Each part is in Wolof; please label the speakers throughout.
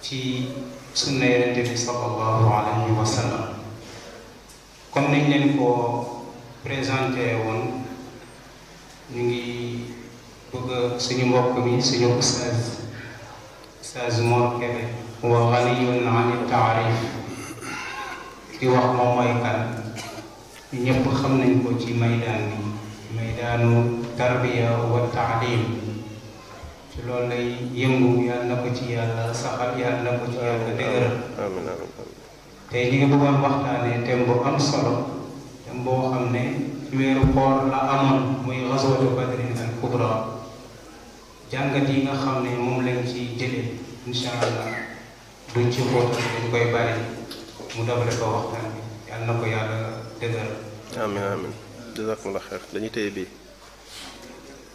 Speaker 1: ci sunna yonente bi sallallahu alayhi wa sallam comme nañ leen ko présenté woon ñu ngi bëgg suñu mbokk mi suñu ustaaz ustaaz Mor Kébé wa ganiyun an taarif di wax moom mooy kan ñëpp xam nañ ko ci maydaan bi maydaanu tarbiya wa taalim ci loolu lay yëngu yàlla na ko ci yàlla saxal yàlla na ko ci yàlla dëgëral
Speaker 2: amiin amiin amiin
Speaker 1: tey ñu ngi bëggoon waxtaanee thème bu am solo thème boo xam ne ci weeru koor la amoon muy ghazwatu badrin al kubra jàngat yi nga xam ne moom lañ ci jëlee incha allah duñ ci xóot dañ koy bari mu dabale ko waxtaan bi yàlla na ko yàlla dëgëral
Speaker 2: amiin amiin jazakumullah xeer dañuy téye bii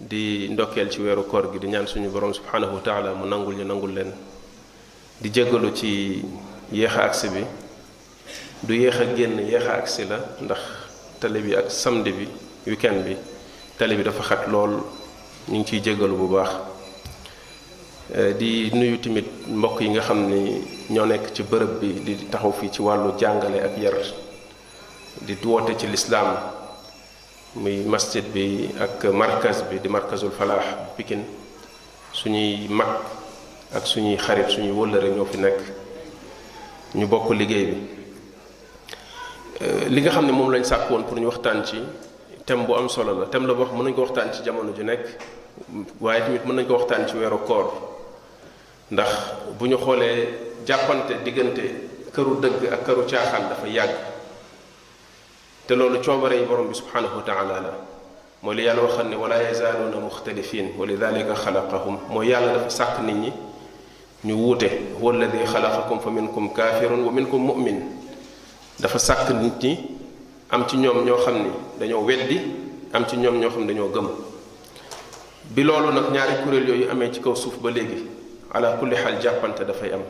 Speaker 2: di ndokkeel ci weeru koor gi di ñaan suñu borom subhanahu wa taala mu nangul ñu nangul leen di jéggalu ci yéex a agsi bi du yéex a génn yéex a agsi la ndax tali bi ak samedi bi weekend bi tali bi dafa xat lool ñu ngi ciy jéggalu bu baax di nuyu tamit mbokk yi nga xam ni ñoo nekk ci bërëb bi di taxaw fii ci wàllu jàngale ak yar di woote ci lislaam muy masjid bi ak markaz bi di markazul falaax bu Pikine suñuy mag ak suñuy xarit suñuy wëllëre ñoo fi nekk ñu bokk liggéey bi li nga xam ne moom lañ sàkk woon pour ñu waxtaan ci thème bu am solo la thème la boo xam mën nañu ko waxtaan ci jamono ju nekk waaye tamit mën nañu ko waxtaan ci weeru koor ndax bu ñu xoolee jàppante diggante këru dëgg ak këru caaxaan dafa yàgg te loolu coobare yi borom bi subhanahu wa taala la mooy li yàlla waxal ne wala yazaaluuna muxtalifin wa lidalika xalaqahum mooy yàlla dafa sàkk nit ñi ñu wuute huwa alladi xalaqakum fa minkum kaafirun wa minkum mu'min dafa sàkk nit ñi am ci ñoom ñoo xam ni dañoo weddi am ci ñoom ñoo xam ne dañoo gëm bi loolu nag ñaari kuréel yooyu amee ci kaw suuf ba léegi ala kulli xaal jàppante dafay am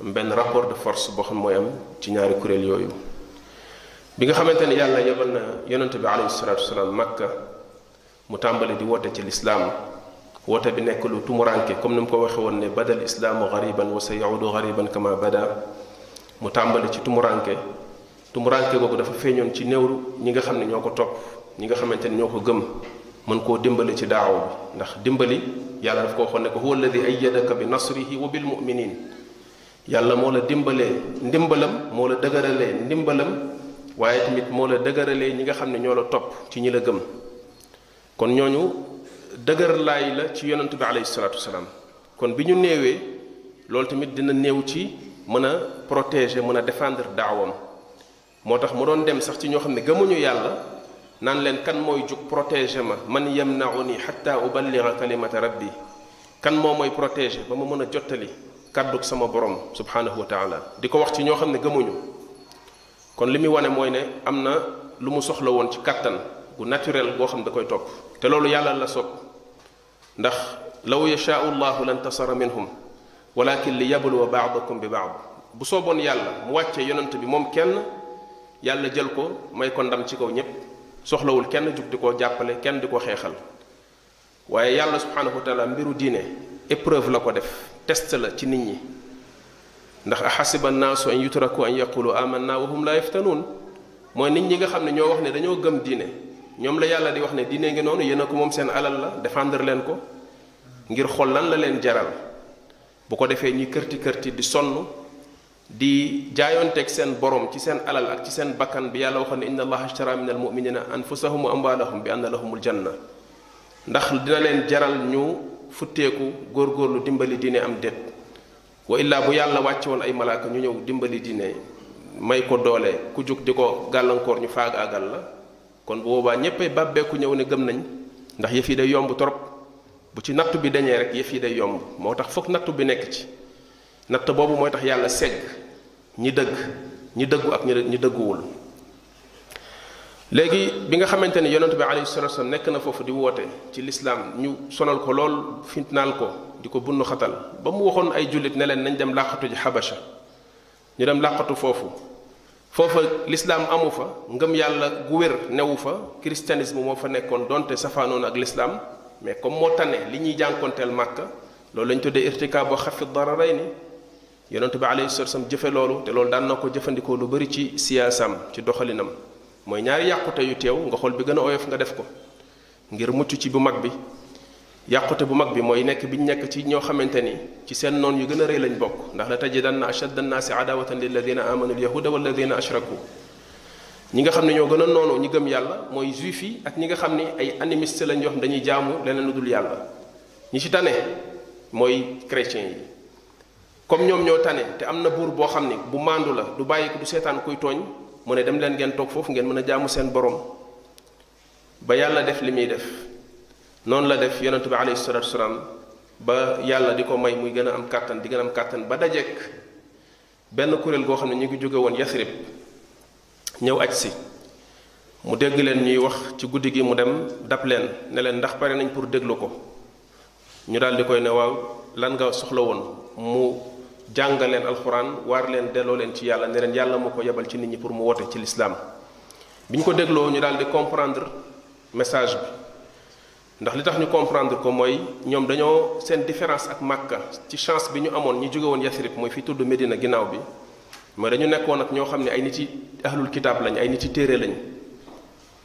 Speaker 2: benn rapport de force boo xam mooy am ci ñaari kuréel yooyu bi nga xamante ne yàlla yebal na yonent bi alayhi salaatu wasalaam makka mu tàmbali di woote ci lislaam woote bi nekk lu tumuranke comme ni mu ko waxe woon ne badal islaamu gariban wa sa yaudu gariban kama bada mu tàmbali ci tumuranke tumuraanke googu dafa feeñoon ci néewru ñi nga xam ne ñoo ko topp ñi nga xamante ne ñoo ko gëm mën koo dimbali ci daaw bi ndax dimbali yàlla daf ko waxoon ne ko huwa alladi ayyadaka bi nasrihi wa bil muminin yàlla moo la dimbalee ndimbalam moo la dëgëralee ndimbalam waaye tamit moo la dëgëralee ñi nga xam ne ñoo la topp ci ñi la gëm kon ñooñu dëgër laay la ci yonent bi alayhi salaatu wasalaam kon bi ñu néewee loolu tamit dina néew ci mën a protéger mën a défendre daawam moo tax mu doon dem sax ci ñoo xam ne gëmuñu yàlla naan leen kan mooy jug protéger ma man yamnauni xatta uballiga kalimata rabbi kan moo mooy protéger ba ma mën a jottali kàddug sama borom subhanahu wa taala di ko wax ci ñoo xam ne gëmuñu kon li muy wane mooy ne am na lu mu soxla woon ci kàttan gu naturel goo xam da koy topp te loolu yàlla la sopp ndax law yashaau llahu lan tasara minhum walakin li yabluwa baadakum bi baad bu sooboon yàlla mu wàcce yonent bi moom kenn yàlla jël ko may ko ndam ci kaw ñépp soxlawul kenn jug di ko jàppale kenn di ko xeexal waaye yàlla subhanahu wa taala mbiru diine épreuve la ko def test la ci nit ñi ndax ahasiba annaasu an yutraku an yaqulu amanna wa hum la yaftanuun mooy nit ñi nga xam ne ñoo wax ne dañoo gëm diine ñoom la yàlla di wax ne diine ngi noonu yéen a ko moom seen alal la défendre leen ko ngir xool lan la leen jaral bu ko defee ñuy kërti kërti di sonn di jaayoonteeg seen borom ci seen alal ak ci seen bakkan bi yàlla waxoon ne inna allaha ashtara min almuminina anfusahum wa amwalahum bi anna lahumul janna ndax dina leen jaral ñu futteeku góorgóorlu dimbali diine am déet wa illaa bu yàlla wàcce woon ay malaaka ñu ñëw dimbali diine may ko doole ku jug di ko gàllankoor ñu faagaagal la kon bu boobaa ñéppay bàbbeeku ñëw ne gëm nañ ndax yëf yi day yomb trop bu ci nattu bi dañee rek yëf yi day yomb moo tax foog nattu bi nekk ci natt boobu mooy tax yàlla segg ñi dëgg ñi dëggu ak ñi dëgguwul léegi bi nga xamante ni yonent bi alayhi salatu wasallam nekk na foofu di woote ci lislaam ñu sonal ko lool fitnaal ko di ko bunn xatal ba mu waxoon ay jullit ne leen nañ dem làqatu ji xabasha ñu dem làqatu foofu foofa lislaam amu fa ngëm yàlla gu wér newu fa christianisme moo fa nekkoon donte safaanoon ak lislaam mais comme moo tane li ñuy jànkonteel màkka loolu lañ tuddee irtika boo xafi dara rey ni yonentu bi alayhi salatu wasallam jëfe loolu te loolu daan na ko jëfandikoo lu bari ci siyaasam ci doxalinam mooy ñaari yàqute yu teew nga xool bi gën a oyof nga def ko ngir mucc ci bu mag bi yàqute bu mag bi mooy nekk bi ñu nekk ci ñoo xamante ni ci seen noon yu gën a rëy lañ bokk ndax la tajidanna ashadda annaasi adawatan lilladina amanu alyahuda walladina ashraku ñi nga xam ne ñoo gën a noonu ñi gëm yàlla mooy juif yi ak ñi nga xam ne ay animiste lañ yoo xam dañuy jaamu leneen lu dul yàlla ñi ci tane mooy chrétien yi comme ñoom ñoo tane te am na buur boo xam ne bu màndu la du bàyyi ko du seetaan kuy tooñ mu ne dem leen ngeen toog foofu ngeen mën a jaamu seen borom ba yàlla def li muy def noonu la def yonent bi alayhi salaatu wasalaam ba yàlla di ko may muy gën a am kàttan di gën a am kàttan ba dajeek benn kuréel goo xam ne ñu ngi jóge woon yasrib ñëw aj si mu dégg leen ñuy wax ci guddi gi mu dem dab leen ne leen ndax pare nañ pour déglu ko ñu daal di koy ne waaw lan nga soxla woon mu jàngal leen alxuraan waar leen delloo leen ci yàlla ne leen yàlla moo ko yebal ci nit ñi pour mu woote ci lislaam bi ñu ko dégloo ñu daal di comprendre message bi ndax li tax ñu comprendre ko mooy ñoom dañoo seen différence ak Makka ci chance bi ñu amoon ñu jóge woon Yasrib mooy fi tudd Medina ginnaaw bi mooy dañu nekkoon ak ñoo xam ne ay nit yi ahlul kitaab lañ ay nit yi téere lañ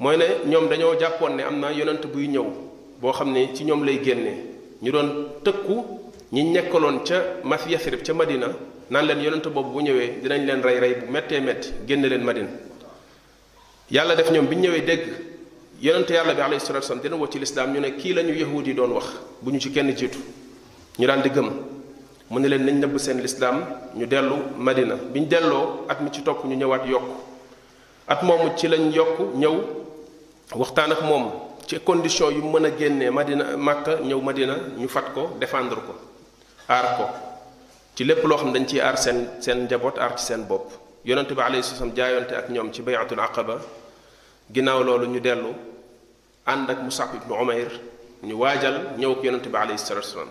Speaker 2: mooy ne ñoom dañoo jàppoon ne am na yonent buy ñëw boo xam ne ci ñoom lay génne ñu doon tëkku ñi nekkaloon ca mas yasrib ca madina naan leen yonent boobu bu ñëwee dinañ leen rey rey bu méttee métti génne leen madina yàlla def ñoom bi ñu ñëwee dégg yonent yàlla bi alayhi salatu wasallam dina woo ci lislaam ñu ne kii la ñu yahud yi doon wax bu ñu ci kenn jiitu ñu daal di gëm mu ne leen nañ nëbb seen lislaam ñu dellu madina bi ñu delloo at mi ci topp ñu ñëwaat yokk at moomu ci lañ yokk ñëw waxtaan ak moom ci condition yu mën a génnee Madina Màkka ñëw Madina ñu fat ko défendre ko aar ko ci lépp loo xam dañ ciy aar seen seen njaboot aar ci seen bopp yonente bi alayhi salaam jaayonte ak ñoom ci bayatul aqaba ginnaaw loolu ñu dellu ànd ak Musab ibnu Umayr ñu waajal ñëw ak yonente bi alayhi salatu wasalaam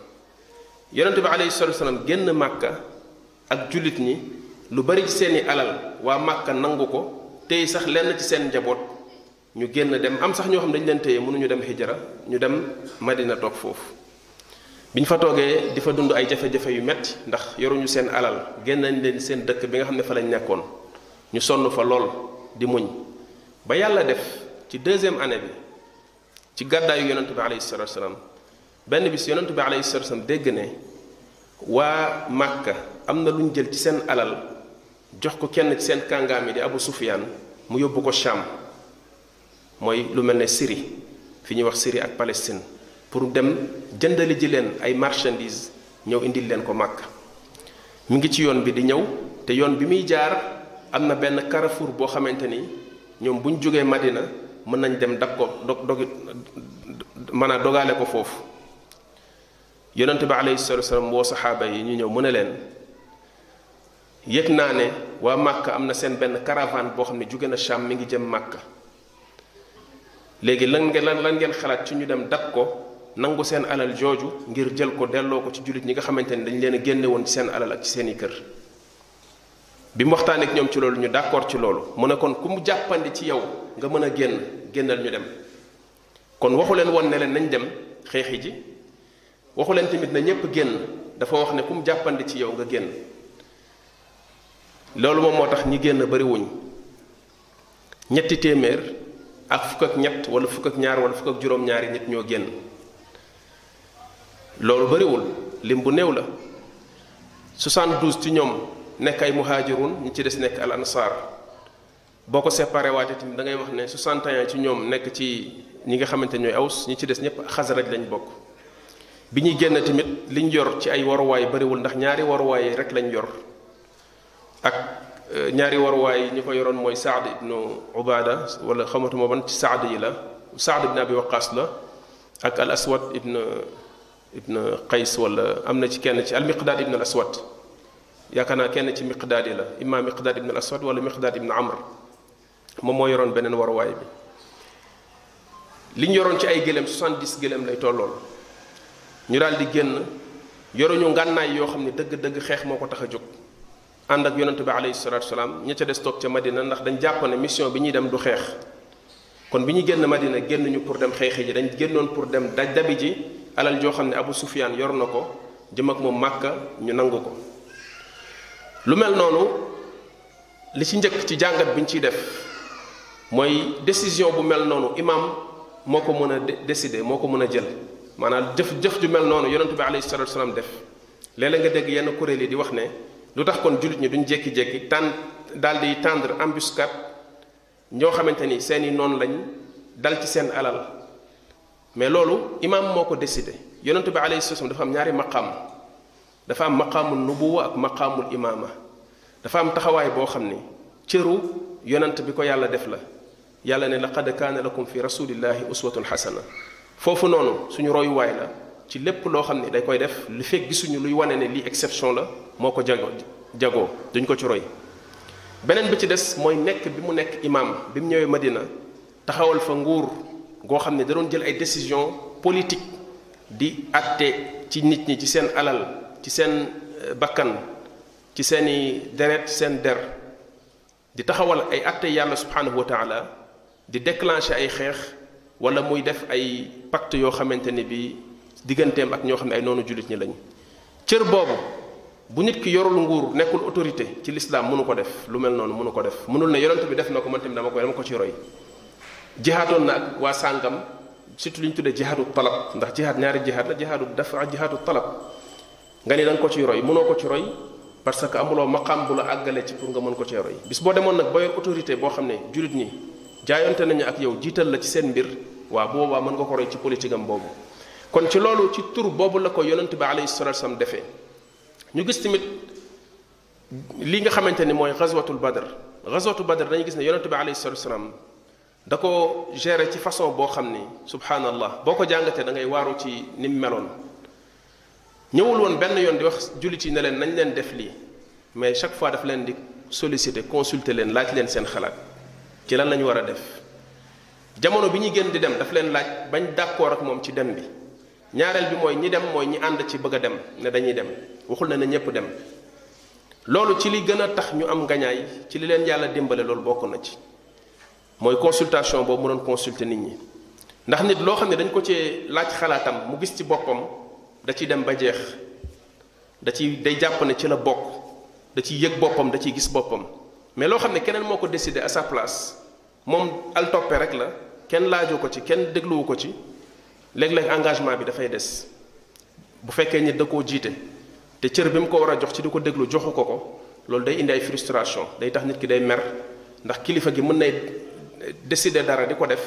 Speaker 2: yonente bi alayhi salatu wasalaam génn màkka ak jullit ñi lu bari ci seeni alal waa màkka nangu ko tey sax lenn ci seen njaboot ñu génn dem am sax ñoo xam dañu leen téye mënuñu dem hijra ñu dem madina toog foofu bi ñu fa toogee di fa dund ay jafe-jafe yu metti ndax yoruñu seen alal génn nañ leen seen dëkk bi nga xam ne fa lañ nekkoon ñu sonn fa lool di muñ ba yàlla def ci deuxième année bi ci gàddaayu yonent bi alayhi salatu wasalaam benn bis yonent bi alayhi salatu wasalaam dégg ne waa màkka am na lu ñu jël ci seen alal jox ko kenn ci seen kàngaam yi di abu sufiyaan mu yóbbu ko Sham mooy lu mel ne Syrie fi ñuy wax Syrie ak Palestine pour dem jëndali ji leen ay marchandises ñëw indil leen ko màkk mu ngi ci yoon bi di ñëw te yoon bi muy jaar am na benn carrefour boo xamante ni ñoom bu ñu jógee Madina mën nañ dem dab ko dog dogi mën a dogaale ko foofu yonent bi alayhi salaatu wasalaam woo saxaaba yi ñu ñëw mu ne leen yëg naa ne waa Màkka am na seen benn caravane boo xam ne jóge na Sham mi ngi jëm Màkka léegi lan ngeen lan lan ngeen xalaat ci ñu dem dab ko nangu seen alal jooju ngir jël ko delloo ko ci jullit ñi nga xamante ni dañ leen a génne woon ci seen alal ak ci seen i kër bi mu waxtaan ak ñoom ci loolu ñu d'accord ci loolu mu ne kon ku mu jàppandi ci yow nga mën a génn génnal ñu dem kon waxu leen woon ne leen nañ dem xeexi ji waxu leen tamit na ñépp génn dafa wax ne ku mu jàppandi ci yow nga génn loolu moom moo tax ñi génn bari wuñ ñetti téeméer ak fukk ak ñett wala fukk ak ñaar wala fukk ak juróom-ñaari nit ñoo génn loolu bariwul lim bu néew la 72 ci ñoom nekk ay muhaajirun ñi ci des nekk al ansaar boo ko séparé waate tamit da ngay wax ne 61 ci ñoom nekk ci ñi nga xamante ñooy aws ñi ci des ñëpp xasaraj lañ bokk bi ñuy génn tamit liñ yor ci ay waruwaay bariwul ndax ñaari waruwaay rek lañ yor ak euh, ñaari waruwaay yi ñu ko yoroon mooy saad ibnu ubaada wala xamatuma ban ci saad yi la saad ibnu abi waqaas la ak al aswad ibnu ibnu qays wala am na ci kenn ci al miqdaad ibnu al aswad yaakaar naa kenn ci miqdaad yi la imma miqdaad ibnu al aswad wala miqdaad ibnu amr moom moo yoroon beneen waruwaay bi li ñu yoroon ci ay gëléem 70 gëléem lay tolloon ñu daal di génn yoruñu ngànnaay yoo xam ne dëgg-dëgg xeex moo ko tax a jóg ànd ak yonent bi alayhi salaatu salaam ña ca des toog ca Madina ndax dañ jàpp ne mission bi ñuy dem du xeex kon bi ñu génn Madina génnuñu pour dem xeexi ji dañ génnoon pour dem daj dabi ji alal joo xam ne Abu Sufyaan yor na ko jëm ak moom Màkka ñu nangu ko lu mel noonu li ci njëkk ci jàngat bi ñu ciy def mooy décision bu mel noonu imam moo ko mën a décider moo ko mën a jël maanaam jëf jëf ju mel noonu yonent bi alayhi salatu wasalaam def léeg-léeg nga dégg yenn kuréel yi di wax ne lu tax kon jullit ñi duñ jékki-jékki tànn daal di tendre embuscade ñoo xamante ni seeni noonu lañ dal ci seen alal mais loolu imaam moo ko décidé yonent bi alayhi salaam dafa am ñaari maqaam dafa am maqaamul nubuwa ak maqaamul imaama dafa am taxawaay boo xam ni cëru yonent bi ko yàlla def la yàlla ne laqad kaana lakum fi rasulillahi uswatun xasana foofu noonu suñu royuwaay la ci lépp loo xam ne day koy def li fekk gisuñu luy wane ne lii exception la moo ko jago jagoo duñ ko ci roy beneen bi ci des mooy nekk bi mu nekk imam bi mu ñëwee Madina taxawal fa nguur goo xam ne da doon jël ay décision politique di atte ci nit ñi ci seen alal ci seen bakkan ci seeni deret ci seen der di taxawal ay atte yàlla subhanahu wa taala di déclencher ay xeex wala muy def ay pacte yoo xamante ne bi digganteem ak ñoo xam ne ay noonu jullit ñi lañ cër boobu bu nit ki yorul nguur nekkul autorité ci lislaam mënu ko def lu mel noonu mënu ko def mënul ne yonent bi def na ko man tamit dama koy dama ko ci roy jihaatoon na ak waa sàngam surtout li ñu tuddee jihaadu talab ndax jihaad ñaari jihaad la jihaadu dafa jihaadu talab nga ni da nga ko ciy roy mënoo ko ci roy parce que amuloo maqaam bu la àggale ci pour nga mën ko cee roy bis boo demoon nag ba yor autorité boo xam ne jullit ñi jaayonte nañu ak yow jiital la ci seen mbir waa bu boobaa mën nga ko roy ci politique am boobu kon ci loolu ci tur boobu la ko yonent bi alayhi salatu wasallam defee ñu gis tamit li nga xamante ni mooy ghazwatul badr ghazwatu badr dañu gis ne yonent bi alayhi salatu wasallam da ko gérer ci façon boo xam ni subhanallah boo ko jàngatee da ngay waaru ci ni mu meloon ñëwul woon benn yoon di wax jullit yi ne leen nañ leen def lii mais chaque fois daf leen di solliciter consulter leen laaj leen seen xalaat ci lan la ñu war a def jamono bi ñuy gën di dem daf leen laaj bañ d'accord ak moom ci dem bi ñaareel bi mooy ñi dem mooy ñi ànd ci bëgg a dem ne dañuy dem waxul ne na ñëpp dem loolu ci li gën a tax ñu am ngañaay ci li leen yàlla dimbale loolu bokk na ci mooy consultation boobu mu doon consulter nit ñi ndax nit loo xam ne dañ ko cee laaj xalaatam mu gis ci boppam da ciy dem ba jeex da ci day jàpp ne ci la bokk da ciy yëg boppam da ciy gis boppam mais loo xam ne keneen moo ko décidé à sa place moom al toppe rek la kenn laajoo ko ci kenn dégluwu ko ci léeg-léeg engagement bi dafay des bu fekkee ni da koo jiite te cër bi mu ko war a jox ci di ko déglu joxu ko ko loolu day indi ay frustration day tax nit ki day mer ndax kilifa gi mën nay décider dara di ko def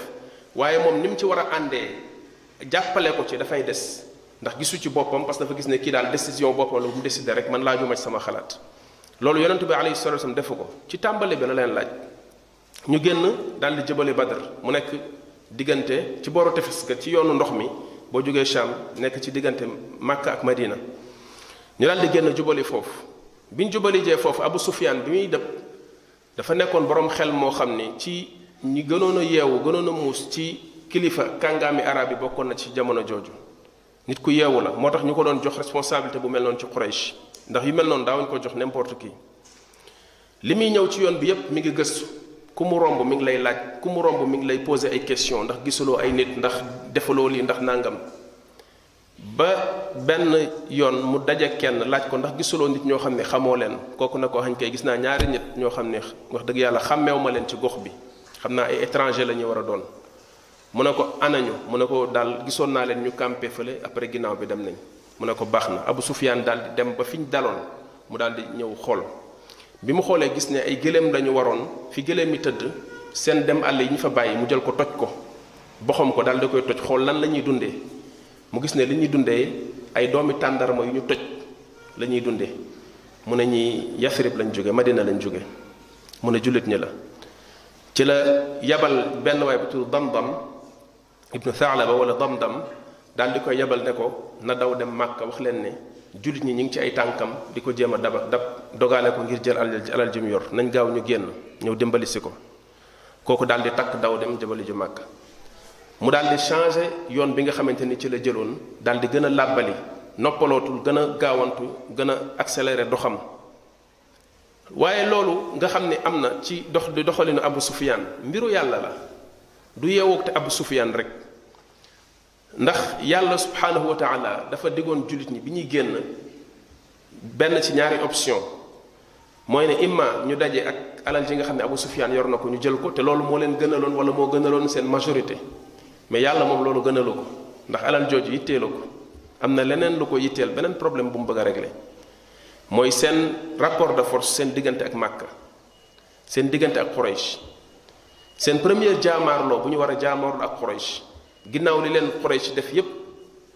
Speaker 2: waaye moom ni mu ci war a àndee jàppale ko ci dafay des ndax gisu ci boppam parce que dafa gis ne kii daal décision boppam la bu mu décider rek man laajuma ci sama xalaat loolu yonent bi alayhi salatu wasallam defu ko ci tàmbali bi la leen laaj ñu génn daal di jëbale Badr mu nekk diggante ci booru tefes ga ci yoonu ndox mi boo jógee Sham nekk ci diggante Makka ak Madina ñu daal di génn jubali foofu bi ñu jubali jee foofu Abu Sufyaan bi muy dëpp dafa nekkoon boroom xel moo xam ni ci ñi gënoon a yeewu gënoon a muus ci kilifa kàngaami arab yi bokkoon na ci jamono jooju nit ku yeewu la moo tax ñu ko doon jox responsabilité bu mel noonu ci Quraysh ndax yu mel noonu daawuñu ko jox n'importe qui li muy ñëw ci yoon bi yépp mi ngi gëstu ku mu romb mi ngi lay laaj ku mu romb mi ngi lay poser ay question ndax gisuloo ay nit ndax defaloo lii ndax nàngam ba benn yoon mu daje kenn laaj ko ndax gisuloo nit ñoo xam ne xamoo leen kooku na ko xañ kay gis naa ñaari nit ñoo xam ne wax dëgg yàlla xàmmeew ma leen ci gox bi xam naa ay étranger la ñu war a doon mu ne ko anañu mu ne ko daal gisoon naa leen ñu campé fële après ginnaaw bi dem nañ mu ne ko baax na Abu Sufyaan daal di dem ba fi ñu daloon mu daal di ñëw xool bi mu xoolee gis ne ay gëléem lañu waroon fi gëléem yi tëdd seen dem àll yi ñu fa bàyyi mu jël ko toj ko boxam ko daal di koy toj xool lan la ñuy dundee mu gis ne li ñuy dundee ay doomi tàndarma yu ñu toj la ñuy dundee mu ne ñi Yasrib lañ jóge Madina lañ jóge mu ne jullit ñi la ci la yabal benn waay bu tudd Damdam ibnu Saalaba wala Damdam daal di koy yabal ne ko na daw dem Màkka wax leen ne jullit ñi ñu ngi ci ay tànkam di ko jéem a daba dab dogaale ko ngir jël alal alal ji mu yor nañ gaaw ñu génn ñëw dimbali si ko kooku daal di takk daw dem jëbali ju Màkka mu daal di changé yoon bi nga xamante ni ci la jëloon daal di gën a làbbali noppalootul gën a gaawantu gën a accéléré doxam waaye loolu nga xam ne am na ci dox di doxalinu Abu Sufyaan mbiru yàlla la du yeewoog te Abu Sufyaan rek ndax yàlla subhaanahu wa taala dafa diggoon jullit ñi bi ñuy génn benn ci ñaari option mooy ne imma ñu daje ak alal ji nga xam ne Abu Sufyaan yor na ko ñu jël ko te loolu moo leen gënaloon wala moo gënaloon seen majorité mais yàlla moom loolu gënalu ko ndax alal jooju yitteelu ko am na leneen lu ko yitteel beneen problème bu mu bëgg a régler mooy seen rapport de force seen diggante ak Màkka seen diggante ak Quraysh seen première jaamaarloo bu ñu war a jaamaarloo ak Quraysh ginnaaw li leen Quraysh def yépp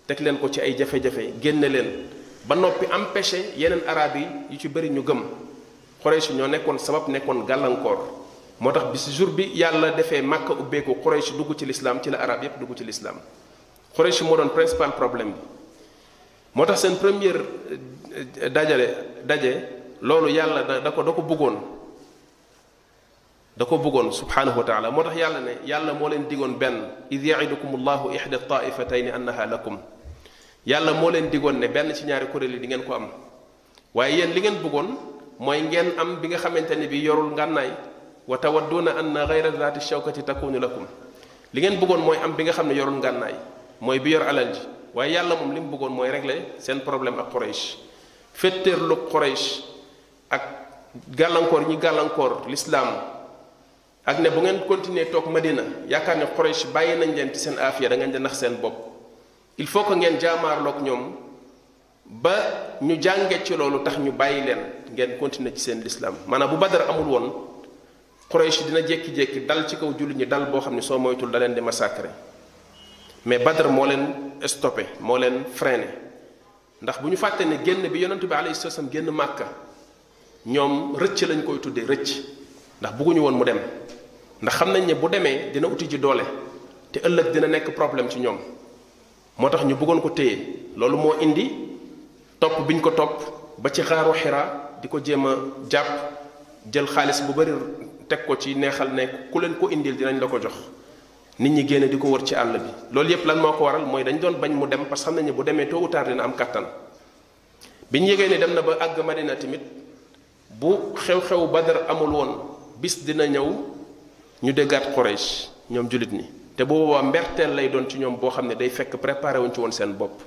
Speaker 2: teg leen ko ci ay jafe-jafe génne leen ba noppi empêché yeneen arab yi yu ci bëri ñu gëm Quraysh ñoo nekkoon sabab nekkoon gàllankoor moo tax bi si jour bi yàlla defee Màkka ubbeeku Quraysh dugg ci lislaam ci la arab yépp dugg ci lislaam Quraysh moo doon principal problème bi moo tax seen première dajale daje loolu yàlla da da ko da ko bëggoon da ko bëggoon subhanahu wa taala moo tax yàlla ne yàlla moo leen digoon benn id yaidukum allahu ihda taifatayni annaha lakum yàlla moo leen digoon ne benn ci ñaari kuréel yi di ngeen ko am waaye yéen li ngeen bëggoon mooy ngeen am bi nga xamante ne bi yorul ngànnaay wa tawadduuna anna gayra zaati shawkati takunu lakum li ngeen bëggoon mooy am bi nga xam ne yorul ngànnaay mooy bi yor alal ji waaye yàlla moom li mu bëggoon mooy régler seen problème ak Quraysh fetteerlu Quraysh ak gàllankoor ñi gàllankoor l'islam ak ne bu ngeen continuer toog Madina yaakaar ne Quraysh bàyyi nañ leen ci seen aafiya da ngeen di nax seen bopp il faut que ngeen jaamaarloog ñoom ba ñu jànge ci loolu tax ñu bàyyi leen ngeen continuer ci seen lislaam maanaam bu badar amul woon Quraysh dina jékki-jékki dal ci kaw jullit ñi dal boo xam ne soo moytul da leen di massacrer mais badar moo leen stoppé moo leen freiné ndax bu ñu fàtte ne génn bi yonent bi alayhi salaam génn màkka ñoom rëcc lañ koy tuddee rëcc ndax bugguñu woon mu dem ndax xam nañ ne bu demee dina uti ji doole te ëllëg dina nekk problème ci ñoom moo tax ñu bëggoon ko téye loolu moo indi topp biñ ko topp ba ci xaaru xiraa di ko jéem a jàpp jël xaalis bu bari teg ko ci neexal ne ku leen ko indil dinañ la ko jox nit ñi génn di ko wër ci àll bi loolu yépp lan moo ko waral mooy dañ doon bañ mu dem parce que xam nañu bu demee tôt ou tard dina am kàttan bi ñu yégee ne dem na ba àgg Madina tamit bu xew-xew Badar amul woon bis dina ñëw ñu déggaat Quraysh ñoom jullit ñi te bu boobaa mberteel lay doon ci ñoom boo xam ne day fekk préparé wuñ ci woon seen bopp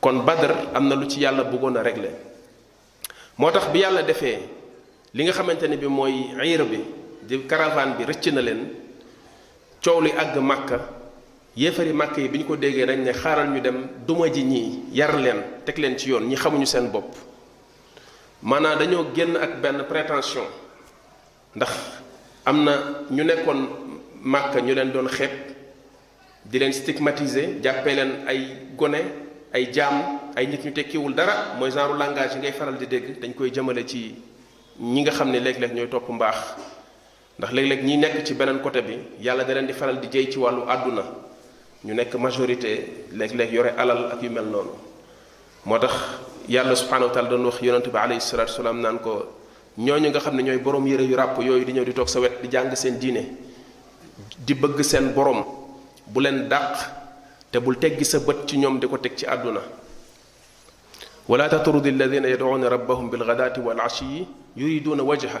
Speaker 2: kon Badar am na lu ci yàlla bëggoon a régler moo tax bi yàlla defee li nga xamante ne bi mooy iir bi di caravane bi rëcc na leen coow li àgg Màkka yéefari màkk yi bi ñu ko déggee dañ ne xaaral ñu dem duma ji ñii yar leen teg leen ci yoon ñi xamuñu seen bopp maanaam dañoo génn ak benn prétention ndax am na ñu nekkoon màkk ñu leen doon xeeb di leen stigmatiser jàppee leen ay gone ay jaam ay nit ñu tekkiwul dara mooy genre langage yi ngay faral di dégg dañ koy jëmale ci ñi nga xam ne léeg-léeg ñooy topp mbaax ndax léeg-léeg ñi nekk ci beneen côté bi yàlla da leen di faral di jëy ci wàllu àdduna ñu nekk majorité léeg-léeg yore alal ak yu mel noonu moo tax yàlla subhanahu wa taala doon wax yonente bi alayhi salatu wasalaam naan ko ñooñu nga xam ne ñooy borom yëre yu ràpp yooyu di ñëw di toog sa wet di jàng seen diine di bëgg seen borom bu leen dàq te bul teggi sa bët ci ñoom di ko teg ci àdduna wala tatrudi alladina yad'una rabbahum bilghadati wal ashiyi yuriduna wajha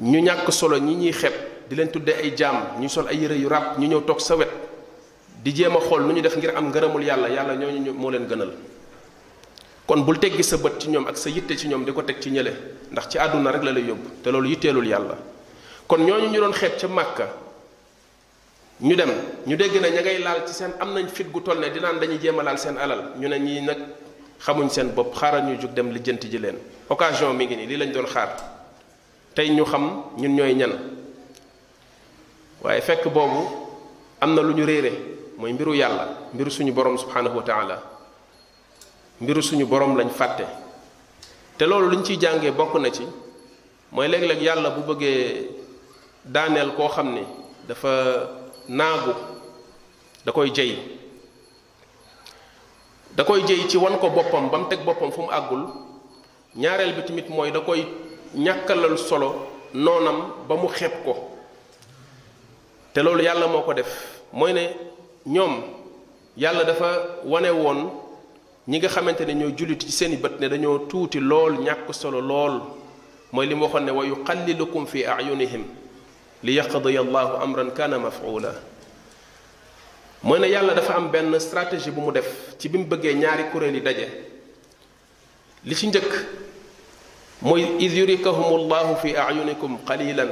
Speaker 2: ñu ñàkk solo ñi ñuy xeeb di leen tuddee ay jaam ñu sol ay yére yu ràpp ñu ñëw toog sa wet di jéem a xool nu ñu def ngir am ngërëmul yàlla yàlla ñooñu moo leen gënal kon bul teggi sa bët ci ñoom ak sa yitte ci ñoom di ko teg ci ñële ndax ci àdduna rek la lay yóbbu te loolu yitteelul yàlla kon ñooñu ñu doon xeeb ca màkka ñu dem ñu dégg na ña ngay laal ci seen am nañ fit gu toll ne dinaan dañuy jéem a laal seen alal ñu ne ñii nag xamuñ seen bopp xaaral ñu jug dem lijjanti ji leen occasion mi ngi nii lii lañ doon xaar tey ñu xam ñun ñooy ñan waaye fekk boobu am na lu ñu réere mooy mbiru yàlla mbiru suñu borom subhanahu wa taala mbiru suñu borom lañ fàtte te loolu liñ ciy jàngee bokk na ci mooy léeg-léeg yàlla bu bëggee daaneel koo xam ne dafa naagu da koy jey da koy jey ci wan ko boppam ba mu teg boppam fu mu àggul ñaareel bi tamit mooy da koy ñàkkalal solo noonam ba mu xeeb ko te loolu yàlla moo ko def mooy ne ñoom yàlla dafa wane woon ñi nga xamante ne ñoo jullit ci seen i bët ne dañoo tuuti lool ñàkk solo lool mooy li mu waxoon ne wa yuqallilukum fi ayunihim li yaqdiya allahu amran kana mafuula mooy ne yàlla dafa am benn stratégie bu mu def ci bi mu bëggee ñaari kuréel yi daje li ci njëkk mooy id yurikahum allahu fi ayunikum qalilan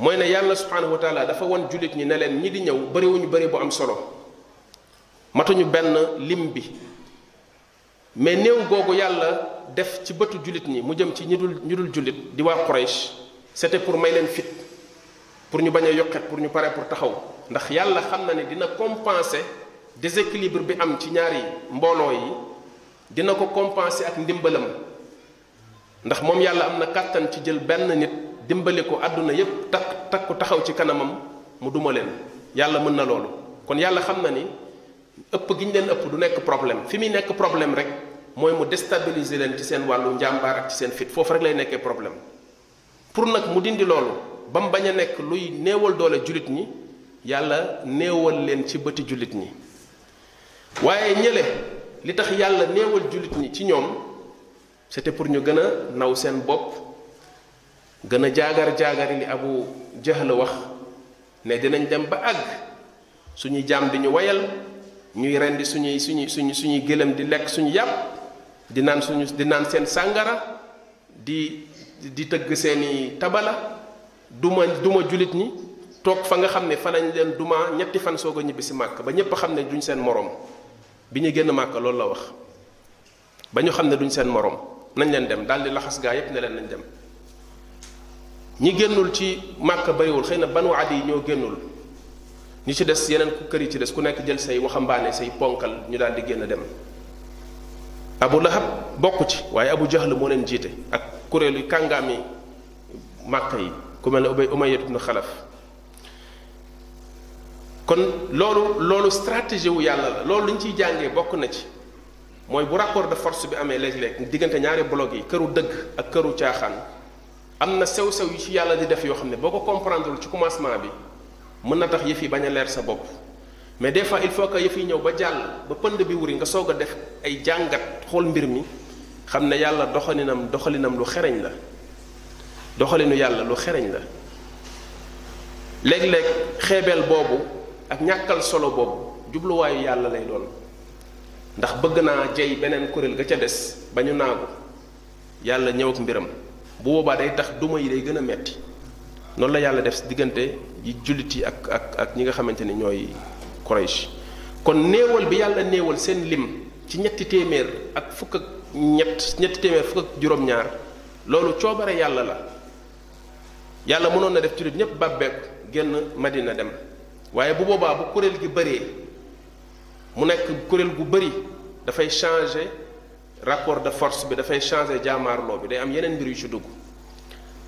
Speaker 2: mooy ne yàlla subhanahu wa taala dafa wan jullit ñi ne leen ñi di ñëw bëriwuñu bëri bu am solo matuñu benn lim bi mais néew googu yàlla def ci bëtu jullit ñi mu jëm ci ñi dul ñu dul jullit di waa Quraysh c'était pour may leen fit pour ñu bañ a yokkat pour ñu pare pour taxaw ndax yàlla xam na ne dina compenser déséquilibre bi am ci ñaari mbooloo yi dina ko compenser ak ndimbalam ndax moom yàlla am na kàttan ci jël benn nit dimbali ko àdduna yépp takk takku taxaw ci kanamam mu duma leen yàlla mën na loolu kon yàlla xam na ni ëpp gi ñu leen ëpp du nekk problème fi muy nekk problème rek mooy mu déstabiliser leen ci seen wàllu njàmbaar ak ci seen fit foofu rek lay nekkee problème pour nag mu dindi loolu ba mu bañ a nekk luy néewal doole jullit ñi yàlla néewal leen ci bëti jullit ñi waaye ñële li tax yàlla néewal jullit ñi ci ñoom c'était pour ñu gën a naw seen bopp gën a jaagar jaagari li abu jahl wax ne dinañ dem ba àgg suñuy jaam di ñu wayal ñuy rendi suñuy suñuy suñu suñuy gëlëm di lekk suñu yàpp di naan suñu di naan seen sàngara di di tëgg seeni tabala duma duma julit ñi toog fa nga xam ne fa lañ leen duma ñetti fan soog a ñibbi si màkk ba ñépp xam ne duñ seen moroom bi ñu génn màkk loolu la wax ba ñu xam ne duñ seen moroom nañ leen dem daal di laxas gaa yépp ne leen nañ dem ñi génnul ci màkk bariwul xëy na banu adi yi ñoo génnul ñi ci des yeneen ku kër yi ci des ku nekk jël say waxambaane say ponkal ñu daal di génn dem abu lahab bokk ci waaye abu jahl moo leen jiite ak kuréelu kàngaami màkk yi ku mel ne ubay umayyat ibn xalaf kon loolu loolu stratégie wu yàlla la loolu li ñu ciy jàngee bokk na ci mooy bu rapport de force bi amee léeg-léeg diggante ñaari bloc yi këru dëgg ak këru caaxaan am na sew-sew yu ci yàlla di def yoo xam ne boo ko comprendre ci commencement bi mën na tax yëf yi bañ a leer sa bopp mais des fois il faut que yëf yi ñëw ba jàll ba pënd bi wuri nga soog a def ay jàngat xool mbir mi xam ne yàlla doxalinam doxalinam lu xereñ la doxalinu yàlla lu xereñ la léeg-léeg xeebeel boobu ak ñàkkal solo boobu jubluwaayu yàlla lay doon ndax bëgg naa jey beneen kuréel ga ca des ba ñu naagu yàlla ñëw ak mbiram bu boobaa day tax duma yi day gën a metti noonu la yàlla def diggante yi jullit yi ak ak ak ñi nga xamante ni ñooy Quraysh kon néewal bi yàlla néewal seen lim ci ñetti téeméer ak fukk ak ñett ñetti téeméer fukk ak juróom-ñaar loolu coobare yàlla la yàlla mënoon na def jullit ñépp bàbbeeku génn Madina dem waaye bu boobaa bu kuréel gi bëree mu nekk kuréel gu bëri dafay changer rapport de force bi dafay changer jaamaarloo bi day am yeneen mbir yu ci dugg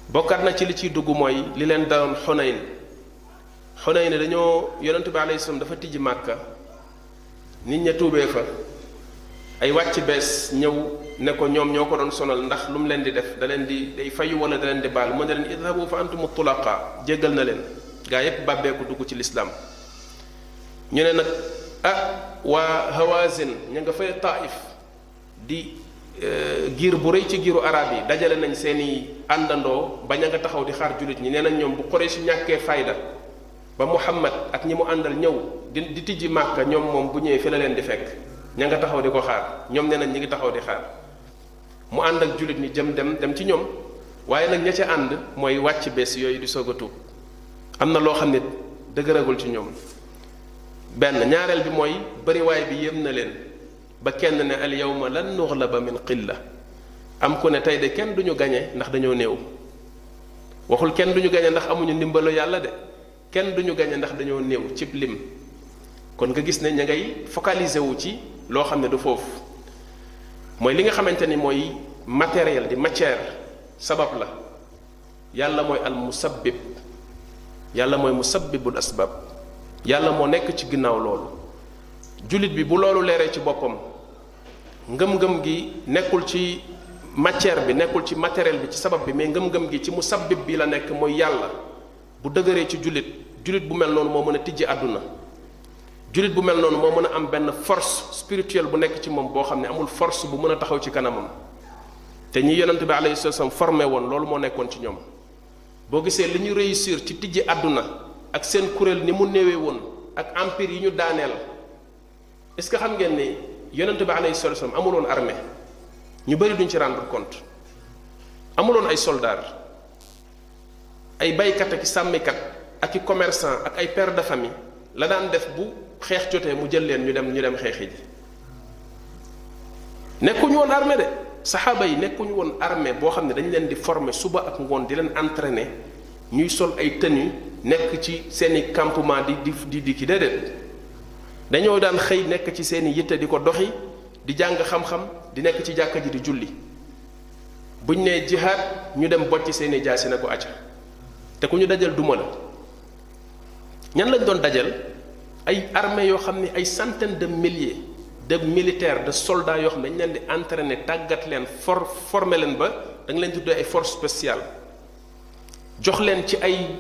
Speaker 2: bokkat na ci li ciy dugg mooy li leen daloon Xunayn Xunayn dañoo yonent bi alayhi salaam dafa tijji màkka nit ña tuubee fa ay wàcc bees ñëw ne ko ñoom ñoo ko doon sonal ndax lu mu leen di def da leen di day fayu wala da leen di baal mu ne leen idhabu fa antum tulaqa jéggal na leen gaa yépp bàbbeeku dugg ci lislaam ñu ne nag ah waa Hawazin ña nga fay Taif di eh, giir bu rëy ci giiru arab yi dajale nañ seeni àndandoo ba ña nga taxaw di xaar jullit ñi nee nañ ñoom bu Quraysh ñàkkee fayda ba Muhammad ak ñi mu àndal ñëw di di tijji Màkka ñoom moom bu ñëwee fi la leen di fekk ña nga taxaw di ko xaar ñoom nee nañ ñi ngi taxaw di xaar mu ànd ak jullit ñi jëm dem dem ci ñoom waaye nag ña ca ànd mooy wàcc bees yooyu di soog a tuub am na loo xam ne dëgëragul ci ñoom benn ñaareel bi mooy bariwaay bi yëm na leen ba kenn ne al yawma lan nuxlaba min qilla am ku ne tey de kenn duñu gañe ndax dañoo néew waxul kenn duñu gañe ndax amuñu ndimbalu yàlla de kenn duñu gañe ndax dañoo néew cib lim kon nga gis ne ña ngay focaliser wu ci loo xam ne du foofu mooy li nga xamante ni mooy matériel di matière sabab la yàlla mooy al musabbib yàlla mooy musabbibul asbab yàlla moo nekk ci ginnaaw loolu jullit bi bu loolu leeree ci boppam ngëm-ngëm gi nekkul ci matière bi nekkul ci matériel bi ci sabab bi mais ngëm-ngëm gi ci musabbib bi la nekk mooy yàlla bu dëgëree ci jullit jullit bu mel noonu moo mën a tijji àdduna jullit bu mel noonu moo mën a am benn force spirituelle bu nekk ci moom boo xam ne amul force bu mën a taxaw ci kanamam te ñi yonent bi alayhi salaam formé woon loolu moo nekkoon ci ñoom boo gisee li ñu réussir ci tijji àdduna ak seen kuréel ni mu néewee woon ak empire yi ñu daaneel est ce que xam ngeen ne yonent bi alayhi salatu wasallam amuloon armée ñu bëri duñ ci rendre compte amuloon ay soldats ay baykat ak i sàmmikat ak i commerçant ak ay père de famille la daan def bu xeex jotee mu jël leen ñu dem ñu dem xeexi ji nekkuñu woon armée de saxaaba yi nekkuñu woon armée boo xam ne dañ leen di former suba ak ngoon di leen entraîner ñuy sol ay tenues nekk ci seeni campement di di di di ki déedéet dañoo daan xëy nekk ci seeni yitte di ko doxi di jàng xam-xam di nekk ci jàkka ji di julli buñ nee jihaad ñu dem bocc seeni jaasi na ko acca te ku ñu dajal duma la ñan lañ doon dajal ay armée yoo xam ne ay centaine de milliers de militaires de soldats yoo xam ne dañ leen di entraîner tàggat leen for former leen ba da nga leen tuddee ay force spéciale jox leen ci ay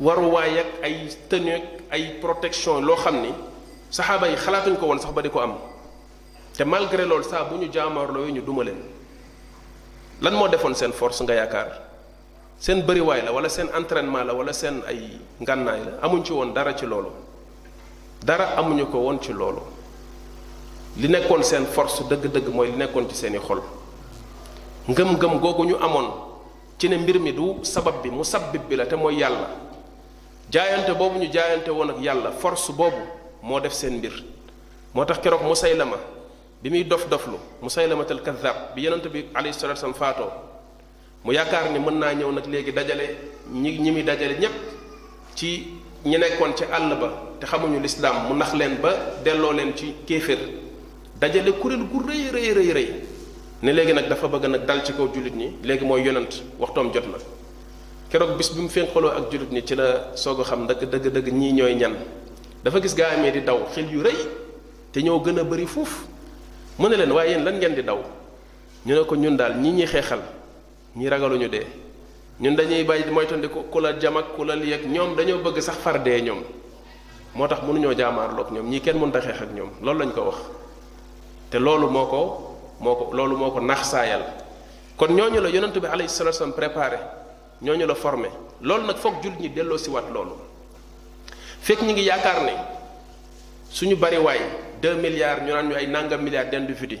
Speaker 2: waruwaay ak ay tenue ak ay protection loo xam ni saxaaba yi xalaatuñ ko woon sax ba di ko am te malgré loolu saa bu ñu jaamaarloo ñu duma leen lan moo defoon seen force nga yaakaar seen bëriwaay la wala seen entraînement la wala seen ay ngànnaay la amuñ ci woon dara ci loolu dara amuñu ko woon ci loolu li nekkoon seen force dëgg-dëgg mooy li nekkoon ci seeni xol ngëm-ngëm googu ñu amoon ci ne mbir mi du sabab bi mu sabbib bi la te mooy yàlla jaayante boobu ñu jaayante woon ak yàlla force boobu moo def seen mbir moo tax keroog musaylama bi muy dof doflu musaylamatal kaddaab bi yonent bi alayhi salaatu salaam faatoo mu yaakaar ni mën naa ñëw nag léegi dajale ñi ñi muy dajale ñépp ci ñi nekkoon ci àll ba te xamuñu lislaam mu nax leen ba delloo leen ci kéefér dajale kuréel gu rëy rëy rëy rëy ne léegi nag dafa bëgg nag dal ci kaw jullit ñi léegi mooy yonent waxtoom jot na keroog bis bi mu fénqaloo ak jullit ñi ci la soog a xam ndëkk dëgg-dëgg ñii ñooy ñan dafa gis gaa amee di daw xel yu rëy te ñoo gën a bëri fuuf mu ne leen waaye yéen lan ngeen di daw ñu ne ko ñun daal ñi ñuy xeexal ñi ragaluñu dee ñun dañuy bay moytandiku ku la jam ak ku la lii ak ñoom dañoo bëgg sax far dee ñoom moo tax mënuñoo jaamaarloog ñoom ñii kenn mënut a xeex ak ñoom loolu lañ ko wax te loolu moo ko moo ko loolu moo ko nax saayal kon ñooñu la yonent bi alayhi salatu wasallam préparé ñooñu la formé loolu nag foog jullit ñi delloo si waat loolu fekk ñu ngi yaakaar ne suñu bari waay 2 milliards ñu naan ñu ay nangam milliards d'individus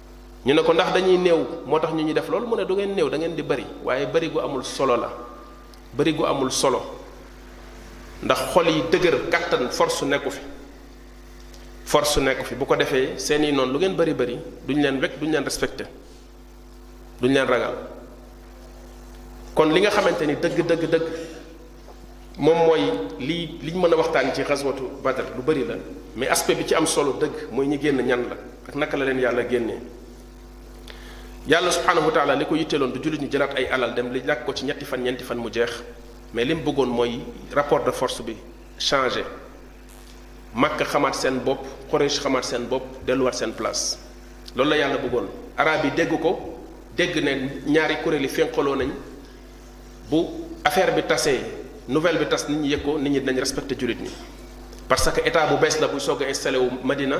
Speaker 2: ñu ne ko ndax dañuy néew moo tax ñu ñuy def loolu mu ne du ngeen néew da ngeen di bari waaye bari gu amul solo la bari gu amul solo ndax xol yi dëgër kàttan force nekku fi force nekku fi bu ko defee seeni noonu lu ngeen bari bari duñ leen wekk duñ leen respecté duñ leen ragal kon li nga xamante ni dëgg dëgg dëgg moom mooy li li ñu mën a waxtaan ci xaswatu badar lu bari la mais aspect bi ci am solo dëgg mooy ñi génn ñan la ak naka la leen yàlla génnee yàlla subhanahu wa taala li ko yitteeloon du jullit ñu jëlaat ay alal dem li ñàkk ko ci ñetti fan ñeenti fan mu jeex mais li mu bëggoon mooy rapport de force bi changé Makka xamaat seen bopp Quraysh xamaat seen bopp delluwaat seen place loolu la yàlla bëggoon arab yi dégg ko dégg ne ñaari kuréel yi fenqaloo nañ bu affaire bi tasee nouvelle bi tas nit ñi yëg ko nit ñi dinañ respecté jullit ñi parce que état bu bees la buy soog a installé wu Madina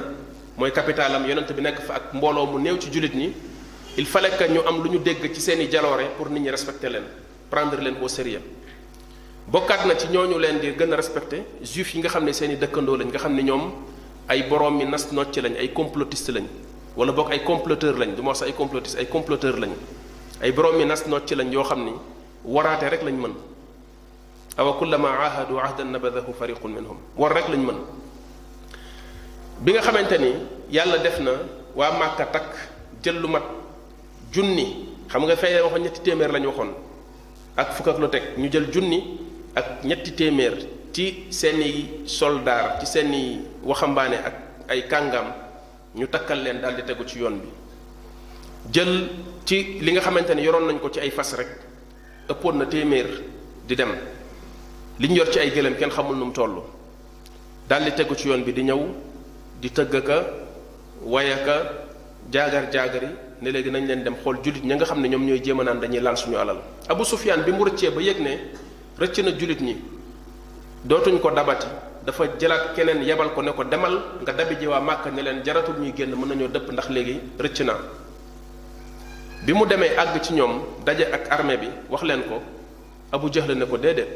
Speaker 2: mooy capital am yonent bi nekk fa ak mbooloo mu néew ci jullit ñi il fallait que ñu am lu ñu dégg ci seeni jaloore pour nit ñi respecté leen prendre leen au sérieux bokkaat na ci ñooñu leen di gën a respecté juif yi nga xam ne seeni dëkkandoo lañ nga xam ne ñoom ay borom mi nas nocc lañ ay complotiste lañ wala boog ay comploteur lañ du ma wax sax ay complotiste ay comploteur lañ ay borom mi nas nocc lañ yoo xam ni waraate rek lañ mën awa kullama ahadu ahdan nabadahu fariqun minhum war rek lañ mën bi nga xamante ni yàlla def na waa màkka takk jël lu mat junni xam nga fay waxoon ñetti téeméer lañ waxoon ak fukk ak lu teg ñu jël junni ak ñetti téeméer ci seeni soldaar ci seeni waxambaane ak ay kàngam ñu takkal leen daal di tegu ci yoon bi jël ci li nga xamante ne yoroon nañ ko ci ay fas rek ëppoon na téeméer di dem li ñu yor ci ay gëléem kenn xamul nu mu toll daal di tegu ci yoon bi di ñëw di tëgg ka waya ka jaagar jaagari ne léegi nañ leen dem xool jullit ña nga xam ne ñoom ñooy jéem a naan dañuy laal suñu alal Abu Sufyaan bi mu rëccee ba yëg ne rëcc na jullit ñi dootuñ ko dabati dafa jëlaat keneen yebal ko ne ko demal nga dabi ji waa màkk ne leen jaratul ñuy génn mën nañoo dëpp ndax léegi rëcc naa bi mu demee àgg ci ñoom daje ak armée bi wax leen ko abu jahl ne ko déedéet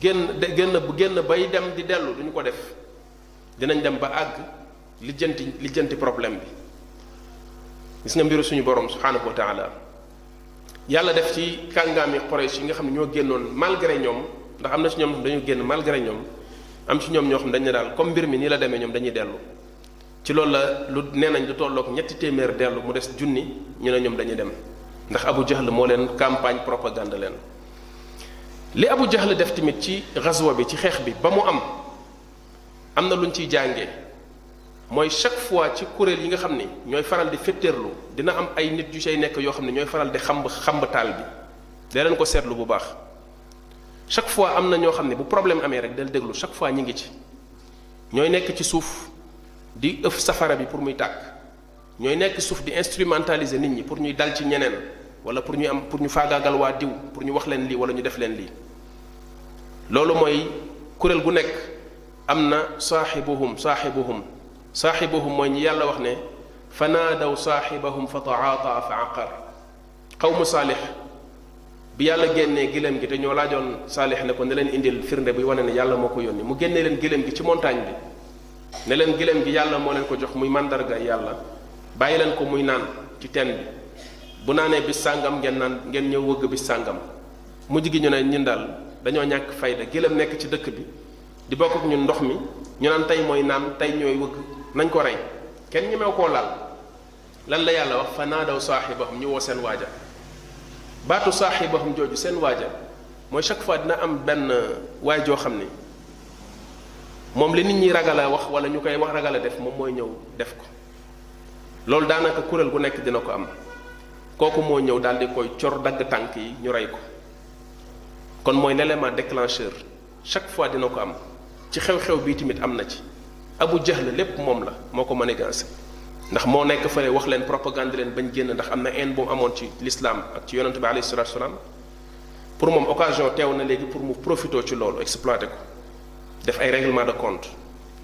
Speaker 2: génn génn bu génn bay dem di dellu duñu ko def dinañ dem ba àgg lijjanti lijjanti problème bi gis nga mbiru suñu borom subhanahu wa taala yàlla def ci kàngaami Quraysh yi nga xam ne ñoo génnoon malgré ñoom ndax am na ci ñoom dañu génn malgré ñoom am ci ñoom ñoo xam dañ ne daal comme mbir mi nii la demee ñoom dañuy dellu ci loolu la lu nee nañ lu tolloog ñetti téeméer dellu mu des junni ñu ne ñoom dañuy dem ndax Abu Jahl moo leen campagne propagande leen li Abu Jahl def tamit ci ghazwa bi ci xeex bi ba mu am am na luñ ciy jàngee mooy chaque fois ci kuréel yi nga xam ni ñooy faral di fetteerlu dina am ay nit yu say nekk yoo xam ne ñooy faral di xamb xamb taal bi dee leen ko seetlu bu baax chaque fois am na ñoo xam ne bu problème amee rek del déglu chaque fois ñi ngi ci ñooy nekk ci suuf di ëf safara bi pour muy tàkk ñooy nekk suuf di instrumentaliser nit ñi pour ñuy dal ci ñeneen wala pour ñu am pour ñu faagaagal waa diw pour ñu wax leen lii wala ñu def leen lii loolu mooy kuréel gu nekk am na saaxibuhum saaxibuhum saaxibuhum mooy ñi yàlla wax ne fanaadaw saaxibahum fa taata fa aqar xaw mu saalix bi yàlla génnee gileem gi te ñoo laajoon saalix ne ko ne leen indil firnde buy wane ne yàlla moo ko yónni mu génnee leen gileem gi ci montagne bi ne leen gileem gi yàlla moo leen ko jox muy màndarga yàlla bàyyi leen ko muy naan ci teen bi bu naanee bis sàngam ngeen naan ngeen ñëw wëgg bis sàngam mujj gi ñu ne ñun daal dañoo ñàkk fayda gileem nekk ci dëkk bi di bokk ak ñun ndox mi ñu naan tey mooy naan tey ñooy wëgg nañ ko rey kenn ñemew koo laal lan la yàlla wax fa naadaw saaxibahum ñu woo seen waaja baatu saaxibahum jooju seen waaja mooy chaque fois dina am benn waay joo xam ni moom li nit ñi ragal a wax wala ñu koy wax ragal a def moom mooy ñëw def ko loolu daanaka kuréel gu nekk dina ko am kooku moo ñëw daal di koy cor dagg tànk yi ñu rey ko kon mooy l'élément déclencheur chaque fois dina ko am ci xew-xew bii tamit am na ci abu jahl lépp moom la moo ko mën a gancé ndax moo nekk fële wax leen propagande leen bañ génn ndax am na haine bu mu amoon ci l'islam ak ci yonante bi alayhi salatu salaam pour moom occasion teew na léegi pour mu profité ci loolu exploité ko def ay règlement de compte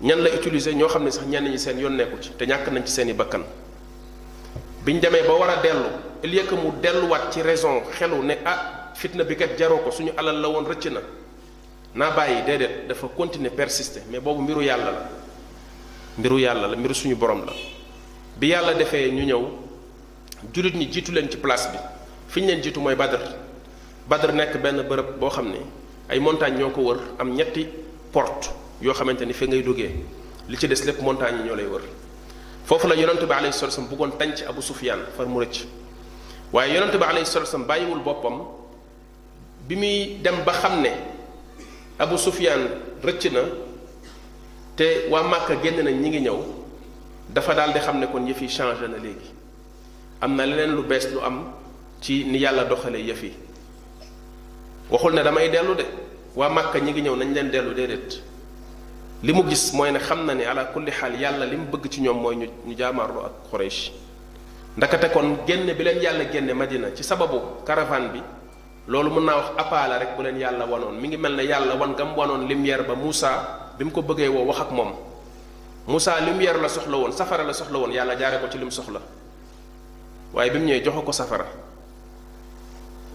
Speaker 2: ñan la utiliser ñoo xam ne sax ñenn ñi seen yoon nekku ci te ñàkk nañ ci seen i bakkan biñ demee ba war a dellu au lieu que mu delluwaat ci raison xelu ne ah fitna bi kat jaroo ko suñu alal la woon rëcc na naa bàyyi déedéet dafa continuer persister mais boobu mbiru yàlla la mbiru yàlla la mbiru suñu borom la bi yàlla defee ñu ñëw jullit ñi jiitu leen ci place bi fi ñu leen jiitu mooy Badr Badr nekk benn bërëb boo xam ne ay montagne ñoo ko wër am ñetti porte yoo xamante ni fi ngay duggee li ci des lépp montagne yi ñoo lay wër foofu la yonent bi alayhi salaam bëggoon tànc Abu Sufyaan far mu rëcc waaye yonent bi alayhi salaam bàyyiwul boppam bi muy dem ba xam ne Abu Sufyaan rëcc na te waa Màkka génn nañ ñi ngi ñëw dafa daal di xam ne kon yëf yi changé na léegi am na leneen lu bees lu am ci ni yàlla doxale yëf yi waxul ne damay dellu de waa Màkka ñi ngi ñëw nañ leen dellu déedéet li mu gis mooy ne xam na ni ala kulli xaal yàlla li mu bëgg ci ñoom mooy ñu ñu jaamaarloo ak Quraysh ndakate kon génne bi leen yàlla génne Madina ci sababu caravane bi loolu mën naa wax appaa la rek bu leen yàlla wanoon mi ngi mel ne yàlla wan gam wanoon lumière ba Moussa bi mu ko bëggee woo wax ak moom Moussa lumière la soxla woon safara la soxla woon yàlla jaare ko ci lim soxla waaye bi mu ñëwee joxe ko safara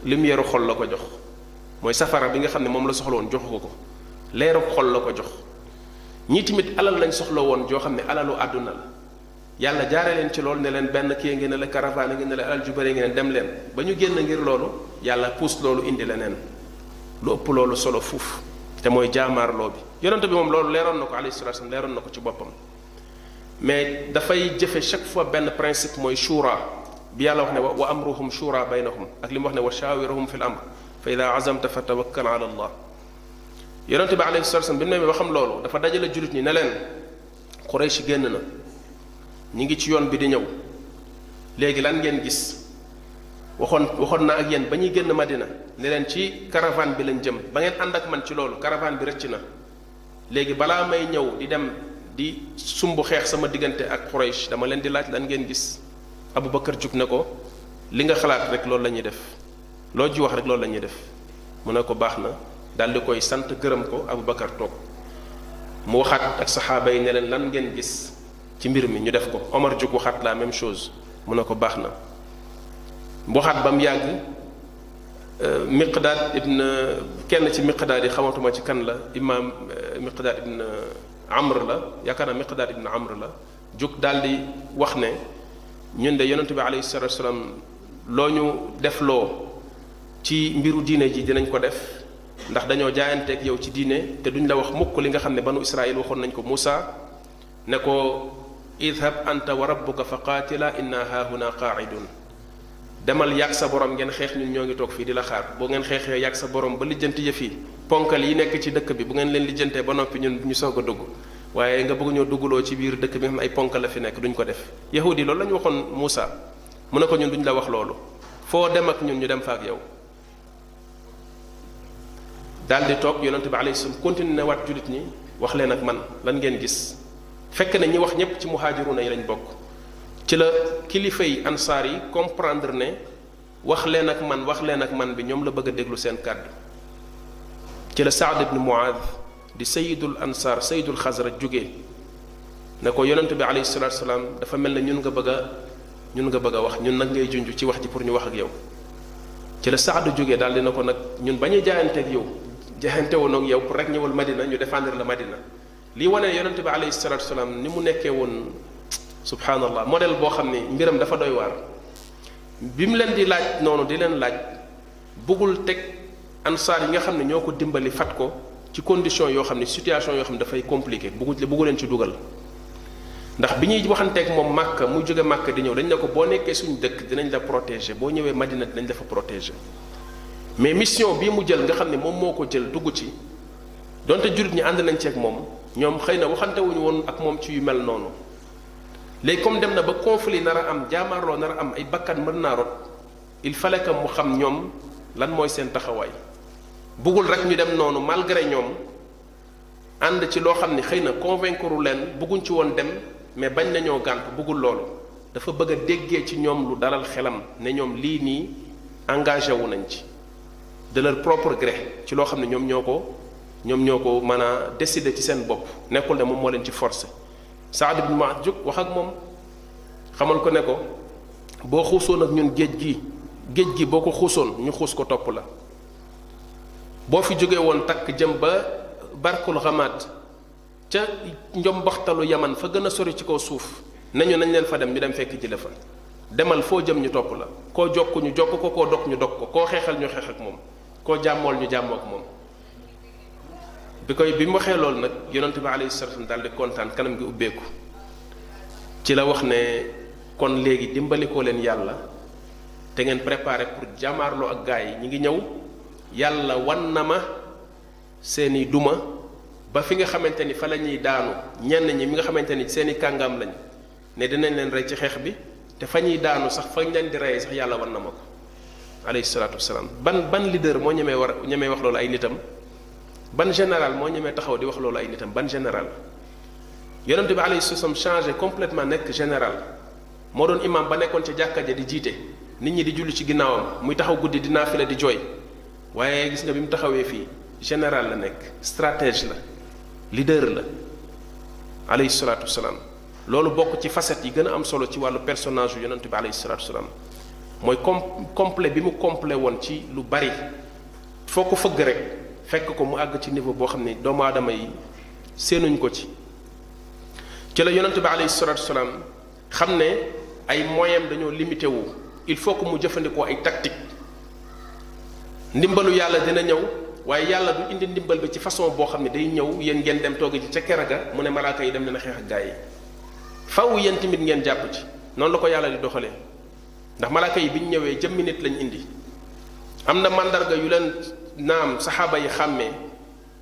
Speaker 2: lumière xol la ko jox mooy safara bi nga xam ne moom la soxla woon jox ko ko leeru xol la ko jox ñii tamit alal lañ soxla woon joo xam ne alalu àdduna la yàlla jaare leen ci loolu ne leen benn kii ngi ne la caravane ngi ne la alal ju bëri ngi ne dem leen ba ñu génn ngir loolu yàlla puus loolu indi leneen lu ëpp loolu solo fuuf te mooy jaamaarloo bi yonente bi moom loolu leeroon na ko alayhi salatu wasallam leeroon na ko ci boppam mais dafay jëfe chaque fois benn principe mooy shura bi yàlla wax ne wa amruhum shura baynahum ak li mu wax ne wa shawirahum fi l amr fa ida azamta fa tawakkal ala allah yonente bi alayhi salatu wasallam bi mu ne ba xam loolu dafa dajale julit ñi ne leen Quraysh génn na ñi ngi ci yoon bi di ñëw léegi lan ngeen gis waxoon waxoon naa ak yéen ba ñuy génn Madina ne leen ci caravane bi lañ jëm ba ngeen ànd ak man ci loolu caravane bi rëcc na léegi balaa may ñëw di dem di sumb xeex sama diggante ak Quraysh dama leen di laaj lan ngeen gis Abubakar jug ne ko li nga xalaat rek loolu la ñuy def loo ci wax rek loolu la ñuy def mu ne ko baax na daal di koy sant gërëm ko Abu Bakar toog mu waxaat ak saxaaba yi ne leen lan ngeen gis ci mbir mi ñu def ko Omar jóg waxaat la même chose mu ne ko baax na mu waxaat ba mu yàgg euh, Miqdaad ibn kenn ci Miqdaad yi xamatuma ci kan la imaam euh, Miqdaad ibn Amr la yaakaar naa Miqdaad ibn Amr la jóg daldi wax ne ñun de yonent bi alayhi salaatu wasalaam loo ñu def loo ci mbiru diine ji dinañ ko def ndax dañoo jaayanteeg yow ci diine te duñ la wax mukk li nga xam ne banu Israël waxoon nañ ko Muusa ne ko idhab anta wa rabbuka fa qaatila inna haahuna qaaidun demal yàgg sa borom ngeen xeex ñun ñoo ngi toog fii di la xaar boo ngeen xeexee yàgg sa borom ba lijjanti yëf yi ponkal yi nekk ci dëkk bi bu ngeen leen lijjantee ba noppi ñun ñu soog a dugg waaye nga bëgg ñoo duggloo ci biir dëkk bi nga xam ay ponkal la fi nekk duñ ko def yahudi loolu la ñu waxoon Moussa mu ne ko ñun duñ la wax loolu foo dem ak ñun ñu dem fa ak yow daal di toog yonent bi alayhi salaam continué na waat jullit ñi wax leen ak man lan ngeen gis fekk na ñi wax ñépp ci muhaajiruuna yi lañ bokk ci la kilifa yi ansaar yi comprendre ne wax leen ak man wax leen ak man bi ñoom la bëgg a déglu seen kàddu ci la Saad ibn Muaad di sayidul ansaar sayidul xasra jóge ne ko yonent bi alayhi salaatu salaam dafa mel ne ñun nga bëgg a ñun nga bëgg a wax ñun nag ngay junj ci wax ji pour ñu wax ak yow ci la saadu jógee daal dina ko nag ñun bañuy jaayante ak yow jaayante woon ak yow pour rek ñëwal madina ñu défendre la madina lii wane yonent bi alayhi salaatu salaam ni mu nekkee woon subhanallah modèle boo xam ne mbiram dafa doy waar bi mu leen di laaj noonu di leen laaj bëggul teg ansaar yi nga xam ne ñoo ko dimbali fat ko ci condition yoo xam ne situation yoo xam ne dafay compliqué bëggu bëggu leen ci dugal ndax bi ñuy waxanteeg moom màkk mu jóge màkk di ñëw dañ ne ko boo nekkee suñu dëkk dinañ la protéger boo ñëwee Madina dinañ la fa protéger mais mission bii mu jël nga xam ne moom moo ko jël dugg ci donte jullit ñi ànd nañ ci ak moom ñoom xëy na waxante wuñu woon ak moom ci yu mel noonu léegi comme dem na ba conflit nar a am jaamaarloo nar a am ay bakkan mën naa rot il fallait que mu xam ñoom lan mooy seen taxawaay bëggul rek ñu dem noonu malgré ñoom ànd ci loo xam ni xëy na convaincre leen bëgguñ ci woon dem mais bañ nañoo gàntu bëggul loolu dafa bëgg a déggee ci ñoom lu dalal xelam ne ñoom lii nii engagé wu nañ ci de leur propre gré ci loo xam ne ñoom ñoo ko ñoom ñoo ko mën a décider ci seen bopp nekkul ne moom moo leen ci forcer Saad ibn Muaaz jóg wax ak moom xamal ko ne ko boo xuusoon ak ñun géej gi géej gi boo ko xuusoon ñu xuus ko topp la boo fi jógee woon takk jëm ba barkul xamaat ca njombaxtalu yaman fa gën a sori ci kaw suuf nañu nañ leen fa dem ñu dem fekk ji la fa demal foo jëm ñu topp la koo jokk ñu jokk ko koo dog ñu dog ko koo xeexal ñu xeex ak moom koo jàmmool ñu jàmmoo ak moom bi koy bi mu waxee loolu nag yonent bi alayhi salaam daal di kontaan kanam gi ubbeeku ci la wax ne kon léegi dimbalikoo leen yàlla te ngeen préparé pour jàmmaarloo ak gaa yi ñi ngi ñëw yàlla wan na ma seeni duma ba fi nga xamante ni fa la ñuy daanu ñenn ñi mi nga xamante ni seeni kàngam lañ ne dinañ leen rey ci xeex bi te fa ñuy daanu sax fañ leen di reyee sax yàlla wan na ma ko alayhi salaatu wasalaam ban ban leader moo ñemee war ñemee wax loolu ay nitam ban général moo ñemee taxaw di wax loolu ay nitam ban général yonente bi alayhi salaam changé complètement nekk général moo doon imam ba nekkoon ca jàkka ja di jiite nit ñi di julli ci ginnaawam muy taxaw guddi di naafila di jooy waaye gis nga bi mu taxawee fii général la nekk stratège la leader la alayhi salaatu wasalaam loolu bokk ci facette yi gën a am solo ci wàllu personnage yu yonent bi alayhi salaatu wasalaam mooy com complet bi mu complet woon ci lu bari foo ko fëgg rek fekk ko mu àgg ci niveau boo xam ne doomu aadama yi séenuñ ko ci ci la yonent bi alayhi salaatu wasalaam xam ne ay moyens dañoo limité wu il faut que mu jëfandikoo ay tactique ndimbalu yàlla dina ñëw waaye yàlla du indi ndimbal bi ci façon boo xam ne day ñëw yéen ngeen dem toogi ci ca kera ga mu ne malaaka yi dem leen a xeex ak gaa yi faw yéen tamit ngeen jàpp ci noonu la ko yàlla di doxalee ndax malaaka yi bi ñu ñëwee jëmmi nit lañ indi am na mandarga yu leen naam saxaaba yi xàmmee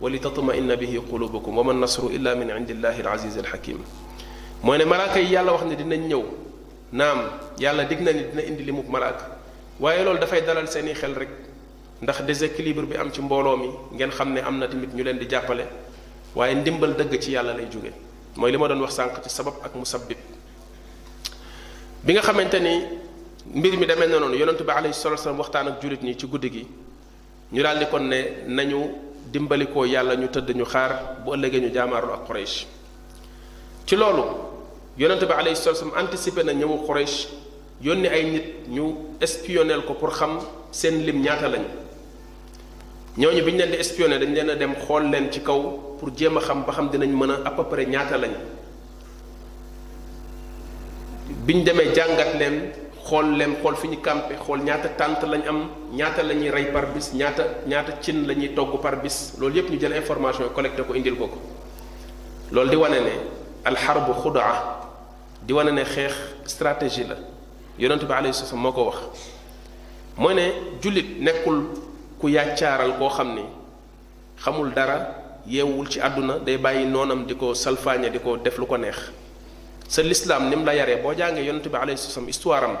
Speaker 2: wa li tatuma inna bihi qulubukum wa man nasru illa min indillahi al aziz al hakim mooy ne malaaka yi yàlla wax ne dinañ ñëw naam yàlla dig na ni dina indi limub malaaka waaye loolu dafay dalal seeni xel rek ndax déséquilibre bi am ci mbooloo mi ngeen xam ne am na tamit ñu leen di jàppale waaye ndimbal dëgg ci yàlla lay jóge mooy li ma doon wax sànq ci sabab ak musabbib bi nga xamante ni mbir mi demee na noonu yonentu bi alayhi salatu wasallam waxtaan ak jullit ñi ci guddi gi ñu daldi kon ne nañu dimbalikoo yàlla ñu tëdd ñu xaar bu ëllëgee ñu jaamaarlu ak Quraysh ci loolu yonente bi alayhi salatu wasallam anticipé na ñëwu Quraysh yónni ay nit ñu espionnel ko pour xam seen lim ñaata lañ ñooñu bi ñu leen di espionné dañ leen a dem xool leen ci kaw pour jéem a xam ba xam dinañ mën a à peu près ñaata lañ biñ demee jàngat leen xool leen xool fi ñu campé xool ñaata tànt lañ am ñaata la ñuy rey par bis ñaata ñaata cin la ñuy togg par bis loolu yépp ñu jël information collecté ko indil ko ko loolu di wane ne alxarbu xudaa di wane ne xeex stratégie la yonentu bi alayhi salaam moo ko wax mooy ne jullit nekkul ku yàccaaral koo xam ni xamul dara yeewul ci àdduna day bàyyi noonam di ko salfaañe di ko def lu ko neex sa lislaam ni mu la yaree boo jàngee yonent bi alayhi salaam histoire am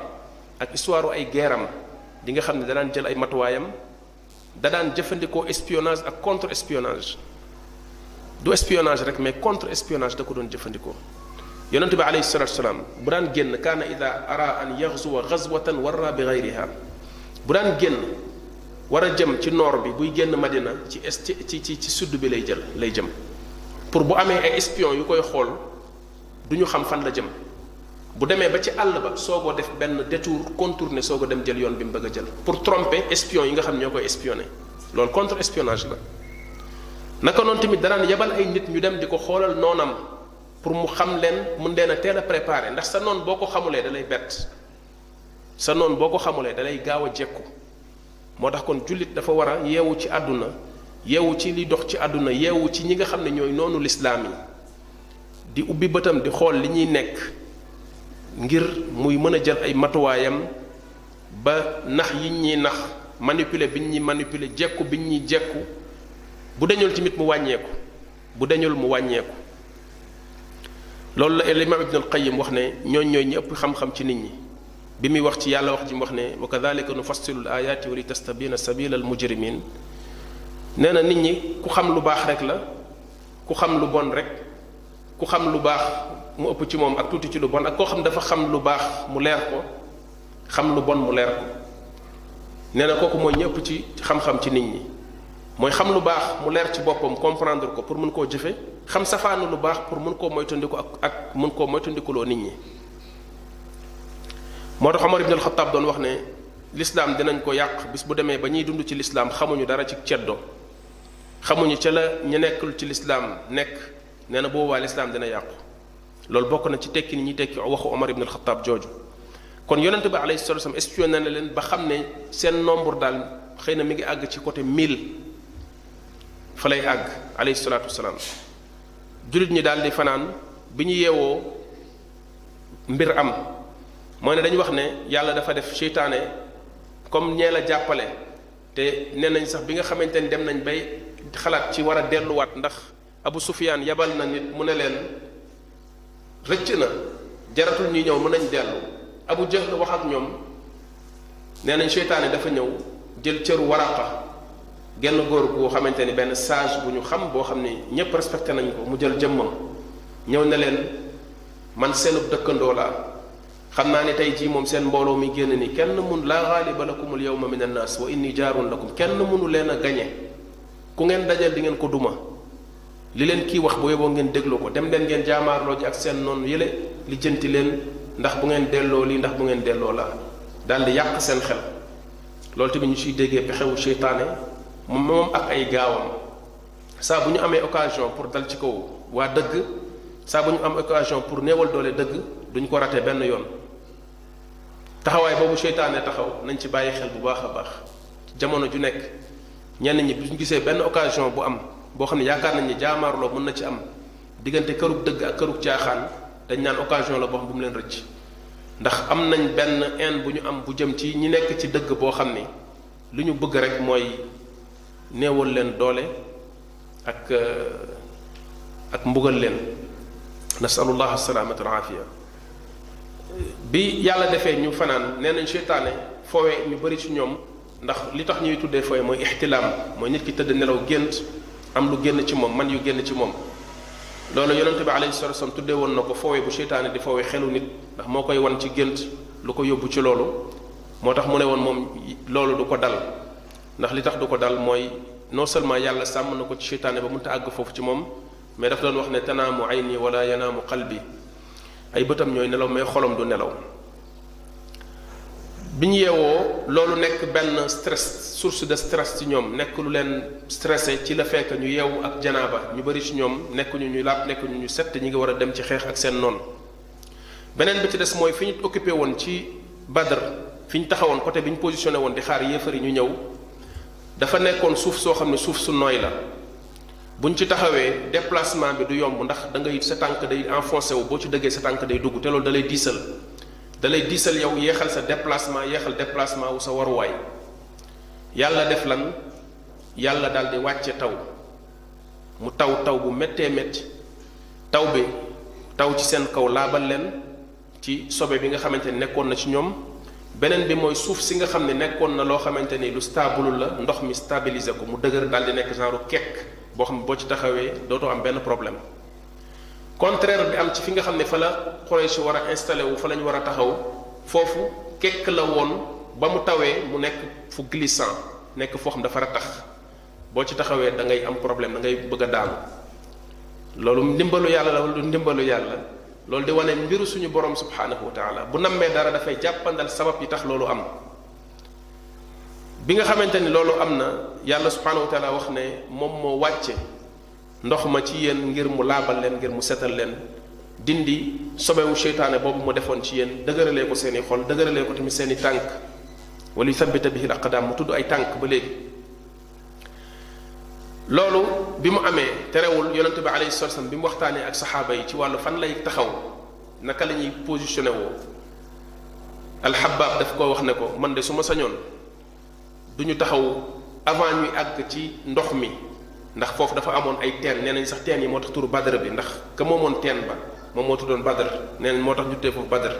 Speaker 2: ak histoire ay geeram di nga xam ne danaan jël ay matuwaayam da daan jëfandikoo espionnage ak contre espionnage du espionnage rek mais contre espionnage da ko doon jëfandikoo yonent bi alayhi salaatu salaam bu daan génn kaana ida ara an yaxzuwa xazwatan warra bi gayriha bu daan génn war a jëm ci noor bi buy génn Madina ci est ci ci ci sud bi lay jël lay jëm pour bu amee ay espion yu koy xool du ñu xam fan la jëm bu demee ba ci àll ba soogoo def benn détour contourné soog a dem jël yoon bi mu bëgg a jël pour tromper espion yi nga xam ñoo koy espionné loolu contre espionnage la naka noonu tamit danaan yebal ay nit ñu dem di ko xoolal noonam pour mu xam leen mun leen a teel a préparé ndax sa noon boo ko xamulee da lay bett sa noon boo ko xamulee dalay gaaw a jekku moo tax kon jullit dafa war a yeewu ci àdduna yeewu ci li dox ci àdduna yeewu ci ñi nga xam ne ñooy noonu lislaam yi di ubbi bëtam di xool li ñuy nekk ngir muy mën a jël ay matuwaayam ba nax yi ñuy nax manipuler bi ñuy manipuler jekku bi ñuy jekku bu dañul tamit mu wàññeeku bu dañul mu wàññeeku loolu la imaam ibn al qayyim wax ne ñooñ ñooy ñi ëpp xam-xam ci nit ñi bi muy wax ci yàlla wax ji mu wax ne wa kadalika nufassilu l ayaati wa li tastabina sabila al mujrimin nee na nit ñi ku xam lu baax rek la ku xam lu bon rek ku xam lu baax mu ëpp ci moom ak tuuti ci lu bon ak koo xam dafa xam lu baax mu leer ko xam lu bon mu leer ko nee na kooku mooy ñëpp ci xam-xam ci nit ñi mooy xam lu baax mu leer ci boppam comprendre ko pour mën koo jëfe xam safaanu lu baax pour mën koo moytandiku ak ak mën koo moytandikuloo nit ñi moo tax Omar ibn al-Khattab doon wax ne l'islam dinañ ko yàq bis bu demee ba ñuy dund ci l'islam xamuñu dara ci ceddo xamuñu ca la ñu nekkul ci l'islam nekk nee na boobaa l'islam dina yàqu loolu bokk na ci tekki ni ñuy tekki waxu Omar ibn al-Khattab jooju kon yonente bi alayhi salatu wasallam espionné na leen ba xam ne seen nombre daal xëy na mi ngi àgg ci côté 1000 fa lay àgg alayhi salatu wasalam julit ñi daal di fanaan bi ñu yeewoo mbir am mooy ne dañu wax ne yàlla dafa def seytaane comme ñee la jàppale te nee nañ sax bi nga xamante ni dem nañ bay xalaat ci war a delluwaat ndax abu sufiyaan yabal na nit mu ne leen rëcc na jaratul ñuy ñëw mën nañ dellu abu jahl wax ak ñoom nee nañ seytaane dafa ñëw jël cëru waraqa genn góor gu xamante ni benn sage bu ñu xam boo xam ni ñépp respecté nañ ko mu jël jëmmam ñëw ne leen man seenub dëkkandoo laa xam naa ne tey jii moom seen mbooloo mi génn ni kenn mun laa gaaliba lakumul yawma min annaas wa inni jaarun lakum kenn mënu leen a gañe ku ngeen dajal di ngeen ko duma li leen kii wax boo yeboo ngeen déglu ko dem leen ngeen jaamaarloo ji ak seen noonu yële li jënti leen ndax bu ngeen delloo lii ndax bu ngeen delloo laa daal di yàq seen xel loolu tamit ñu ciy déggee pexewu seytaane moom ak ay gaawam saa bu ñu amee occasion pour dal ci kaw waa dëgg saa bu ñu am occasion pour néewal doole dëgg duñ ko rate benn yoon taxawaay boobu seytaane taxaw nañ ci bàyyi xel bu baax a baax jamono ju nekk ñenn ñi bu ñu gisee benn occasion bu am boo xam ne yaakaar nañ ne jaamaarloo mën na ci am diggante kërug dëgg ak kërug caaxaan dañ naan occasion la boo xam bu mu leen rëcc ndax am nañ benn haine bu ñu am bu jëm ci ñi nekk ci dëgg boo xam ne li ñu bëgg rek mooy néewal leen doole ak ak mbugal leen nasalullah asalaamata al aafiya bi yàlla defee ñu fanaan nee nañ seytaane foowee ñu bari ci ñoom ndax li tax ñuy tuddee fooye mooy ixtilaam mooy nit ki tëdd nelaw gént am lu génn ci moom man yu génn ci moom loolu yonente bi alayhi salatu wasallam tuddee woon na ko foowe bu seytaane di foowe xelu nit ndax moo koy wan ci gént lu ko yóbbu ci loolu moo tax mu ne woon moom loolu du ko dal ndax li tax du ko dal mooy non seulement yàlla sàmm na ko ci seytaane ba mënta àgg foofu ci moom mais daf doon wax ne tanaamu ayni wala yanaamu qalbi ay bëtam ñooy nelaw mais xolom du nelaw bi ñu yeewoo loolu nekk benn stress source de stress ci ñoom nekk lu leen stressé ci la fekk ñu yeewu ak janaaba ñu bari ci ñoom nekkuñu ñu laab nekkuñu ñu set ñi ngi war a dem ci xeex ak seen noon beneen bi ci des mooy fi ñu occupé woon ci Badr fi ñu taxawoon côté bi ñu positionné woon di xaar yéefar yi ñu ñëw dafa nekkoon suuf soo xam ne suuf su nooy la buñ ci taxawee déplacement bi du yomb ndax da ngay sa tànk day enfoncé wu boo ci dëggee sa tànk day dugg te loolu da lay diisal da lay diisal yow yeexal sa déplacement yeexal déplacement wu sa waruwaay yàlla def lan yàlla daal di wàcce taw mu taw taw bu méttee métti taw bi taw ci seen kaw laabal leen ci sobe bi nga xamante ni nekkoon na ci ñoom beneen bi mooy suuf si nga xam ne nekkoon na loo xamante ni lu stable la ndox mi stabiliser ko mu dëgër daal di nekk genre kekk boo xam ne boo ci taxawee dootoo am benn problème contraire bi am ci fi nga xam ne fa la Quraysh war a installé wu fa la ñu war a taxaw foofu kekk la woon ba mu tawee mu nekk fu glissant nekk foo xam dafa rattax boo ci taxawee da ngay am problème da ngay bëgg a daanu loolu ndimbalu yàlla la lu ndimbalu yàlla loolu di wane mbiru suñu borom subhaanahu wa taala bu nammee dara dafay jàppandal sabab yi tax loolu am bi nga xamante ni loolu am na yàlla subhaanahu wa taala wax ne moom moo wàcce ndox ma ci yéen ngir mu laabal leen ngir mu setal leen dindi sobewu seytaane boobu mu defoon ci yéen dëgëralee ko seeni xol dëgëralee ko tamit seeni tànk wala yusabbita bihi al-aqdaam mu tudd ay tànk ba léegi loolu bi mu amee terewul yonente bi alayhi salatu wasallam bi mu waxtaanee ak saxaaba yi ci wàllu fan lay taxaw naka la ñuy positionné woo alxabaab daf koo wax ne ko man de su ma sañoon du ñu taxaw avant ñuy àgg ci ndox mi ndax foofu dafa amoon ay teen nee nañ sax teen yi moo tax turu badar bi ndax ka moomoon teen ba moom moo tuddoon badar nee nañ moo tax ñu tuddee foofu badar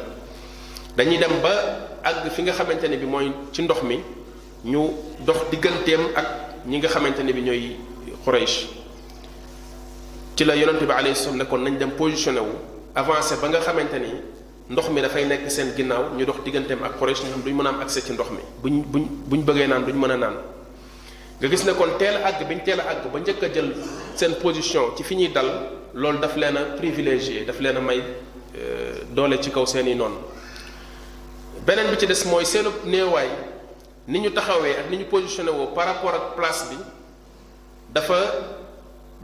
Speaker 2: dañuy dem ba àgg fi nga xamante ne bi mooy ci ndox mi ñu dox digganteem ak ñi nga xamante ne bi ñooy Quraysh ci la yonente bi alayhi salaam ne kon nañ dem positionné wu avancé ba nga xamante ni ndox mi dafay nekk seen ginnaaw ñu dox digganteem ak Quraysh ñu xam duñ mën a am accès ci ndox mi buñ buñ buñ bëggee naan duñ mën a naan nga gis ne kon teel a àgg biñ teel a àgg ba njëkk a jël seen position ci fi ñuy dal loolu daf leen a privilégié daf leen a may doole ci kaw seen i noonu beneen bi ci des mooy seenu néewaay ni ñu taxawee ak ni ñu positionné woo par rapport ak place bi dafa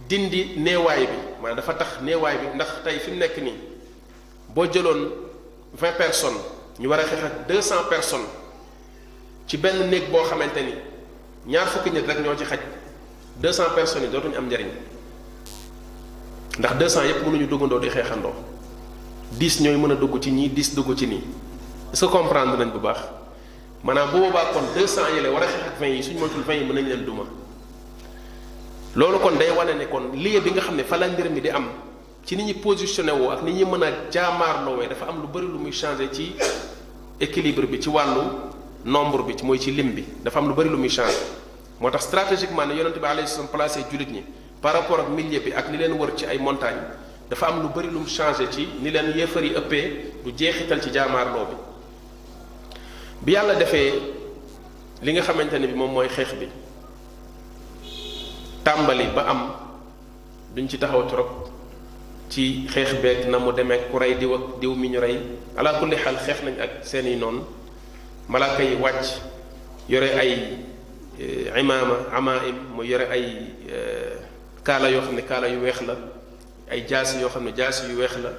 Speaker 2: dindi néewaay bi maanaam dafa tax néewaay bi ndax tey fi mu nekk nii boo jëloon vingt personnes ñu war a xeex ak deux cent personnes ci benn néeg boo xamante ni ñaar fukki nit rek ñoo ci xaj deux cent personnes yi dootuñu am njariñ ndax deux cent yëpp mënuñu duggandoo di xeexandoo dix ñooy mën a dugg ci ñii dix dugg ci nii est-ce que comprendre nañ bu baax maanaam bu boobaa kon deux cent yi la war a xeex ak vingt yi suñu moytul vingt yi mën nañ leen duma loolu kon day wane ne kon lieu bi nga xam ne fa la mbir mi di am ci ni ñu positionné woo ak ni ñu mën a jaamaarloowee dafa am lu bëri lu muy changé ci équilibre bi ci wàllu nombre bi ci mooy ci lim bi dafa am lu bëri lu muy changé moo tax stratégiquement ne yonent bi alayhi salaam placé jullit ñi par rapport ak milieu bi ak li leen wër ci ay montagnes dafa am lu bëri lu mu changé ci ni leen yéefar yi ëppee lu jeexital ci jaamaarloo bi bi yàlla defee li nga xamante ne bi moom mooy xeex bi tàmbali ba am duñ ci taxaw trop ci xeex beeg na mu demee ku rey diw ak diw mi ñu rey ala kulli xaal xeex nañ ak seeni noonu malaaka yi wàcc yore ay eh, imaama amaim mu yore ay eh, kaala yoo xam ne kaala yu weex la ay jaasi yoo xam ne jaasi yu weex la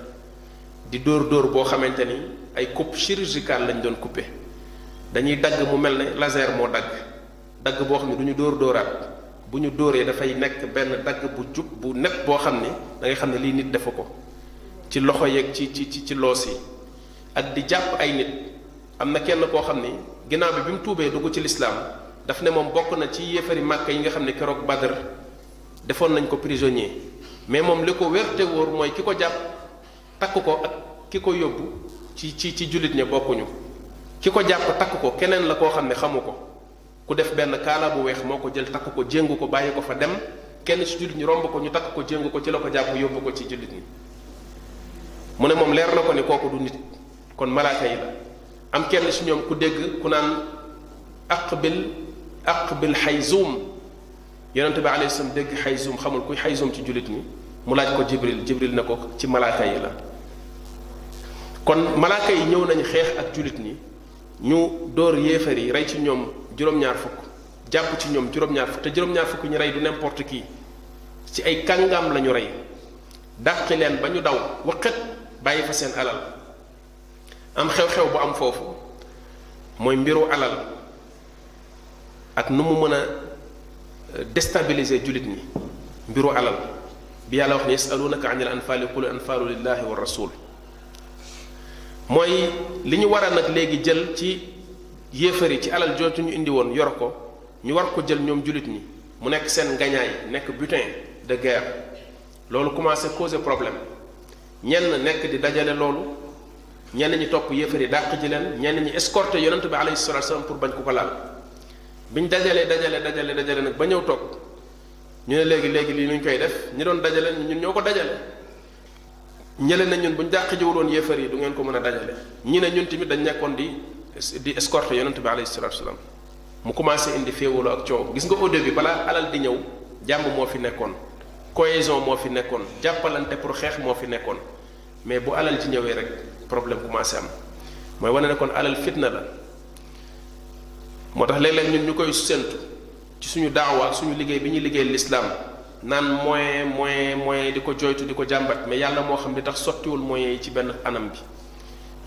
Speaker 2: di dóor dóor boo xamante ni ay coupe chirurgicale lañ doon couper dañuy dagg mu mel ne laser moo dagg dagg boo xam ne du ñu dóor dóoraat bu ñu dóoree dafay nekk benn dagg bu jub bu net boo xam ne da ngay xam ne lii nit defu ko ci loxo yeeg ci ci ci ci loos yi ak di jàpp ay nit am na kenn koo xam ni ginnaaw bi bi mu tuubee dugg ci lislaam daf ne moom bokk na ci yéefari màkk yi nga xam ne keroog Badr defoon nañ ko prisonnier mais moom li ko wér te wóor mooy ki ko jàpp takk ko ak ki ko yóbbu ci ci ci jullit ña bokkuñu ki ko jàpp takk ko keneen la koo xam ne xamu ko ku def benn kaala bu weex moo ko jël takk ko jéngu ko bàyyi ko fa dem kenn ci jullit ñi romb ko ñu takk ko jéngu ko ci la ko jàpp yóbbu ko ci jullit ñi mu ne moom leer na ko ni kooku du nit kon malaaka yi la am kenn ci ñoom ku dégg ku naan aqbil aqbil xayzuum yonente bi alayhi salaam dégg xayzum xamul kuy xayzum ci jullit ñi mu laaj ko jibril jibril ne ko ci malaaka yi la kon malaaka yi ñëw nañu xeex ak jullit ñi ñu dóor yéefar yi rey ci ñoom juróom-ñaar fukk jàpp ci ñoom juróom-ñaar fukk te juróom-ñaar fukk ñu rey du n'importe qui ci ay kàngaam la ñu rey dàqi leen ba ñu daw waqat bàyyi fa seen alal am xew-xew bu am foofu mooy mbiru alal ak nu mu mën a euh, déstabiliser jullit ñi mbiru alal bi yàlla wax ne yasalunaka anil anfaali qul anfaalu lillahi wa rasul mooy li ñu war a nag léegi jël ci yéefar yi ci alal jooju ñu indi woon yor ko ñu war ko jël ñoom jullit ñi mu nekk seen ngañaay nekk butin de guerre loolu commencé causer problème ñenn nekk di dajale loolu ñenn ñi topp yéefar yi dàq ji leen ñenn ñi escorté yonent bi alayhi salatu wasallam pour bañ ku ko laal biñ dajalee dajale dajale dajale nag ba ñëw toog ñu ne léegi léegi lii nuñ koy def ñi doon dajale ñun ñoo ko dajale ñële na ñun buñ dàq jiwul woon yéefar yi du ngeen ko mën a dajale ñi ne ñun tamit dañ nekkoon di di escorté yonent bi alayhi salatu wasallam mu commencé indi féewaloo ak coow gis nga au début balaa alal di ñëw jàmm moo fi nekkoon cohésion moo fi nekkoon jàppalante pour xeex moo fi nekkoon mais bu alal ci ñëwee rek problème commencé am mooy wane ne kon alal fitna la moo tax léeg-léeg ñun ñu koy séntu ci suñu daawa ak suñu liggéey bi ñuy liggéey lislaam naan moyen moyen moyen di ko joytu di ko jàmbat mais yàlla moo xam li tax sottiwul moyen yi ci benn anam bi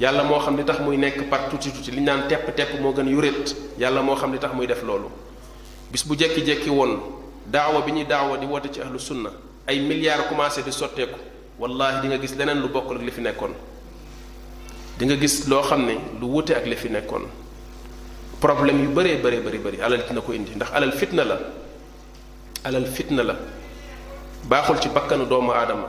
Speaker 2: yàlla moo xam li tax muy nekk par tuuti tuuti li ñu naan tepp tepp moo gën yuréet yàlla moo xam li tax muy def loolu bis bu jekki-jekki woon daawa bi ñuy daawa di woote ci ahlu sunna ay milliards commencé di sotteeku wallahi di nga gis leneen lu bokkul ak li fi nekkoon di nga gis loo xam ne lu wute ak li fi nekkoon problème yu bëree bëree bëri bëri alal dina ko indi ndax alal fitna la alal fitna la baaxul ci bakkanu doomu aadama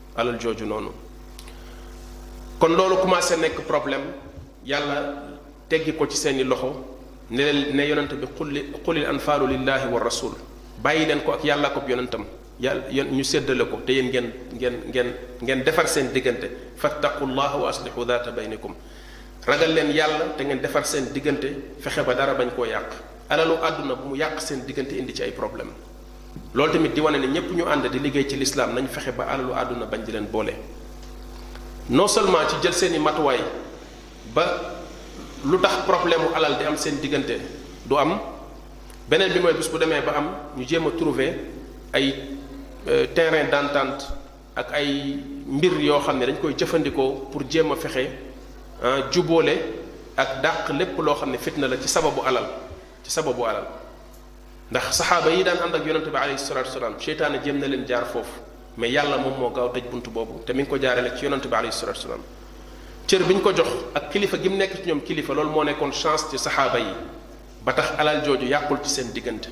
Speaker 2: alal jooju noonu kon loolu commencé nekk problème yàlla teggi ko ci seeni loxo ne leen ne yonent bi xulli xulil anfaalu lillahi wa rasul bàyyi leen ko ak yàlla ko yonentam yàlla yon ñu séddale ko te yéen ngeen ngeen ngeen ngeen defar seen diggante fattaqullaha wa aslihu data baynikum ragal leen yàlla te ngeen defar seen diggante fexe ba dara bañ koo yàq alalu àdduna bu mu yàq seen diggante indi ci ay problème loolu tamit di wane ne ñépp ñu ànd di liggéey ci lislaam nañu fexe ba alalu àdduna bañ di leen boole non seulement ci jël seeni matuwaay ba lu tax problème mu alal di am seen diggante du am beneen bi mooy bis bu demee ba am ñu jéem a trouver ay euh, terrain d'entente ak ay mbir yoo xam ne dañ koy jëfandikoo pour jéem a fexe ah, juboole ak dàq lépp loo xam ne fitna la ci sababu alal ci sababu alal ndax saxaaba yi daan ànd ak yonente bi alayhi salatu wasalaam seytaane jëm na leen jaar foofu mais yàlla moom moo gaaw tëj bunt boobu te mi ngi ko jaarale ci yonente bi alayhi salatu wasalaam cër bi ñu ko jox ak kilifa gi mu nekk ci ñoom kilifa loolu moo nekkoon chance ci saxaaba yi ba tax alal jooju yàqul ci seen diggante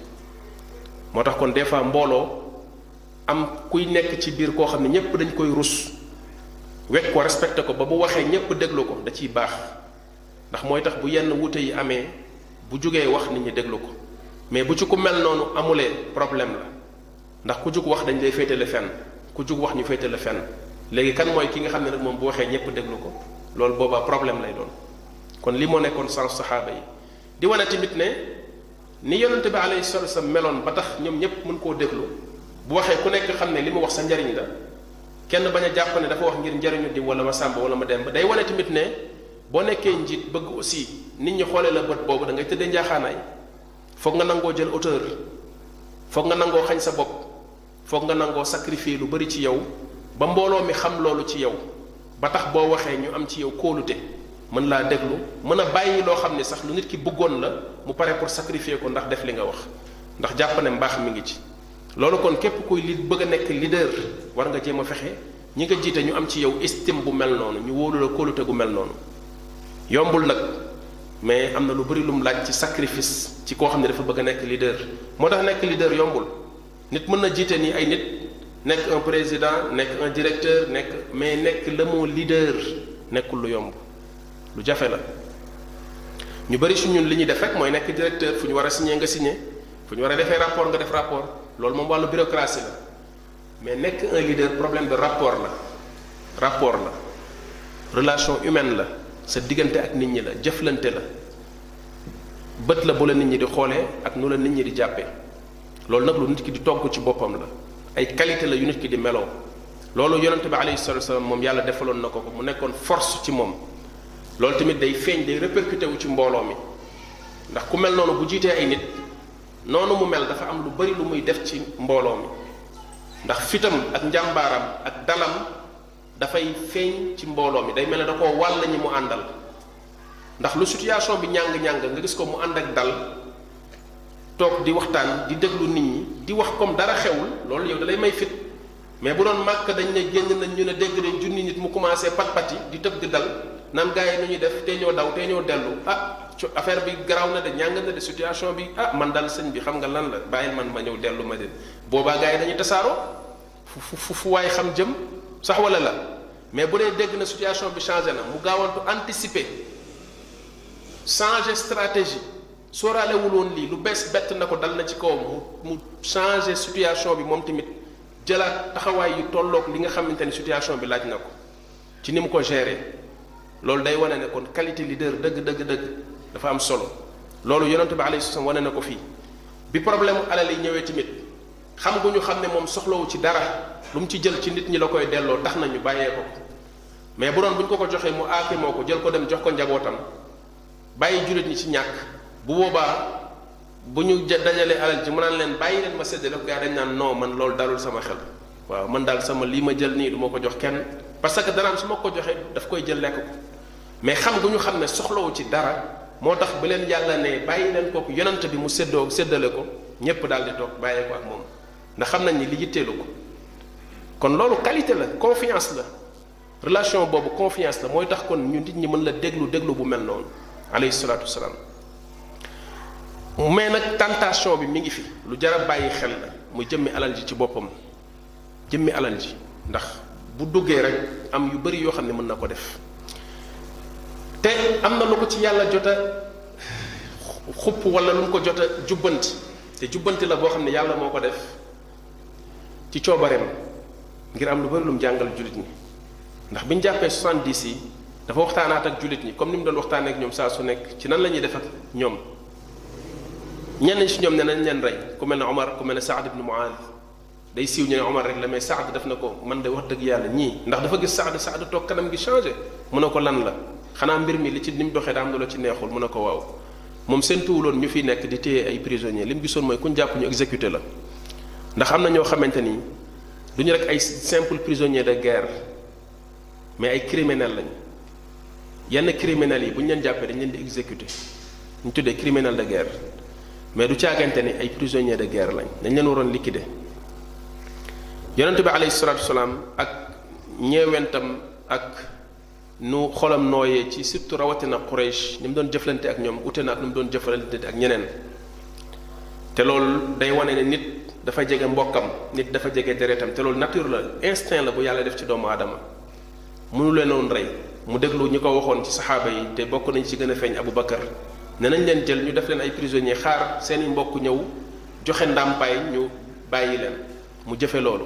Speaker 2: moo tax kon des fois mbooloo am kuy nekk ci biir koo xam ne ñépp dañ koy rus wekk ko respecté ko ba bu waxee ñépp déglu ko da ciy baax ndax mooy tax bu yenn wute yi amee bu jógee wax nit ñi déglu ko mais bu ci ku mel noonu amulee problème la ndax ku jug wax dañ lay féetale fenn ku jug wax ñu féetale fenn léegi kan mooy ki nga xam ne nag moom bu waxee ñëpp déglu ko loolu boobaa problème lay doon kon li moo nekkoon sans saxaaba yi di wane tamit ne ni yonente bi alayhi salatu wasallam meloon ba tax ñoom ñëpp mën koo déglu bu waxee ku nekk xam ne li mu wax sa njariñ la kenn bañ a jàpp ne dafa wax ngir njariñu di wala ma sàmba wala ma dem ba day wane tamit ne boo nekkee njiit bëgg aussi nit ñi xoolee la bët boobu da ngay tëddee njaaxaanaay foog nga nangoo jël auteur foog nga nangoo xañ sa bopp foog nga nangoo sacrifier lu bari ci yow ba mbooloo mi xam loolu ci yow ba tax boo waxee ñu am ci yow kóolute mën laa déglu mën a bàyyi loo xam ne sax lu nit ki bëggoon la mu pare pour sacrifier ko ndax def li nga wax ndax jàpp ne mbaax mi ngi ci loolu kon képp kuy li bëgg a nekk leader war nga jéem a fexe ñi nga jiite ñu am ci yow estime bu mel noonu ñu wóolu la kóolute gu mel noonu yombul nag mais am na lu bari lum laaj ci sacrifice ci koo xam ne dafa bëgg a nekk leader moo tax nekk leader yombul nit mën na jiite nii ay nit nekk un président nekk un directeur nekk mais nekk le mot leader nekkul lu yomb lu jafe la ñu bëri su ñun li ñuy def rek mooy nekk directeur fu ñu war a signé nga signé fu ñu war a defee rapport nga def rapport loolu moom wàllu bureaucratie la mais nekk un leader problème de rapport la rapport la relation humaine la sa diggante ak nit ñi la jëflante la bët la bu la nit ñi di xoolee ak nu la nit ñi di jàppee loolu nag lu nit ki di togg ci boppam la ay qualité la yu nit ki di meloo loolu yonente bi alayhi salatu wasalam moom yàlla defaloon na ko ko mu nekkoon force ci moom loolu tamit day feeñ day répercuté wu ci mbooloo mi ndax ku mel noonu bu jiitee ay nit noonu mu mel dafa am lu bari lu muy def ci mbooloo mi ndax fitam ak njàmbaaram ak dalam dafay feeñ ci mbooloo mi day mel ne da koo wàll ñi mu àndal ndax lu situation bi ñàng-ñàng nga gis ko mu ànd ak dal toog di waxtaan di déglu nit ñi di wax comme dara xewul loolu yow da lay may fit mais bu doon màkk dañ ne génn nañ ñu ne dégg nañ junni nit mu commencé pat pat yi di tëb di dal naan gars yi nu ñuy def te ñoo daw te ñoo dellu ah ci affaire bi garaaw na de ñàng na de situation bi ah man daal sëñ bi xam nga lan la bàyyil man ma ñëw dellu ma de boobaa gars yi dañuy tasaaroo fu fu fu waay xam jëm sax wala la mais bu dee dégg na situation bi changé na mu gaawantu anticiper changer stratégie sóoraalewul woon lii lu bees bett na ko dal na ci kaw mu mu changer situation bi moom tamit jëlaat taxawaay yu tolloog li nga xamante ni situation bi laaj na ko ci ni mu ko gérer loolu day wane ne kon qualité leader dëgg dëgg dëgg dafa am solo loolu yonent bi alayhi salaam wane na ko fii bi problème alal yi ñëwee tamit xam gu ñu xam ne moom soxlawu ci dara lu mu ci jël ci nit ñi la koy delloo tax nañu bàyyee ko mais bu doon bu ñu ko ko joxee mu aake moo ko jël ko dem jox ko njabootam bàyyi jullit ñi ci ñàkk bu boobaa bu ñu dajalee alal ji mu naan leen bàyyi leen ma séddale ko gaa dañ naan non man loolu dalul sama xel waaw man daal sama lii ma jël nii du ma ko jox kenn parce que daraam su ma ko joxee daf koy jël lekk ko mais xam gu ñu xam ne soxlawu ci dara moo tax bu leen yàlla ne bàyyi leen kooku yonant bi mu séddoo séddale ko ñépp daal di toog bàyyee ko ak moom ndax xam nañ ni li yitteelu ko kon loolu qualité la confiance la relation boobu confiance la mooy tax kon ñu nit ñi mën la déglu déglu bu mel noonu alayhi salaatu wasalaam mais nag tentation bi mi ngi fi lu jar a bàyyi xel la mu jëmmi alal ji ci boppam jëmmi alal ji ndax bu duggee rek am yu bari yoo xam ne mën na ko def te am na lu ko ci yàlla jot a xupp wala lu mu ko jot a jubbanti te jubbanti la boo xam ne yàlla moo ko def ci coobareem ngir am lu bari lu mu jàngal jullit ñi ndax bi ñu jàppee 70 yi dafa waxtaanaat ak jullit ñi comme ni mu doon waxtaanee ak ñoom saa su nekk ci nan la ñuy def ak ñoom ñenn si ñoom ne nañ leen rey ku mel ne Omar ku mel ne Saad ibn Muaad day siiw ñu ne Omar rek la mais Saad daf na ko man de wax dëgg yàlla ñii ndax dafa gis Saad Saad toog kanam gi changé mu ne ko lan la xanaa mbir mi li ci ni mu doxee daa am lu la ci neexul mu ne ko waaw moom seen tuwuloon ñu fiy nekk di téye ay prisonniers li mu gisoon mooy ku ñu jàpp ñu exécuté la ndax am na ñoo xamante ni duñu rek ay simple prisonnier de guerre mais ay criminel lañ yenn criminels yi bu ñu leen jàppee dañ leen di exécuter ñu tuddee criminel de guerre mais du caagante ni ay prisonniers de guerre lañ dañ leen waroon liquider yonent bi alayhi salaatu salaam ak ñeewentam ak nu xolam nooyee ci surtout rawatina Quraysh ni mu doon jëflante ak ñoom ute na ak ni mu doon jëflante ak ñeneen te loolu day wane ne nit dafa jege mbokkam nit dafa jege deretam te loolu nature la instinct la bu yàlla def ci doomu aadama mënu leen woon rey mu déglu ñi ko waxoon ci saxaaba yi te bokk nañ ci gën a feeñ Abu Bakar ne nañ leen jël ñu def leen ay prisonniers xaar seeni mbokk ñëw joxe ndàmpaay ñu bàyyi leen mu jëfe loolu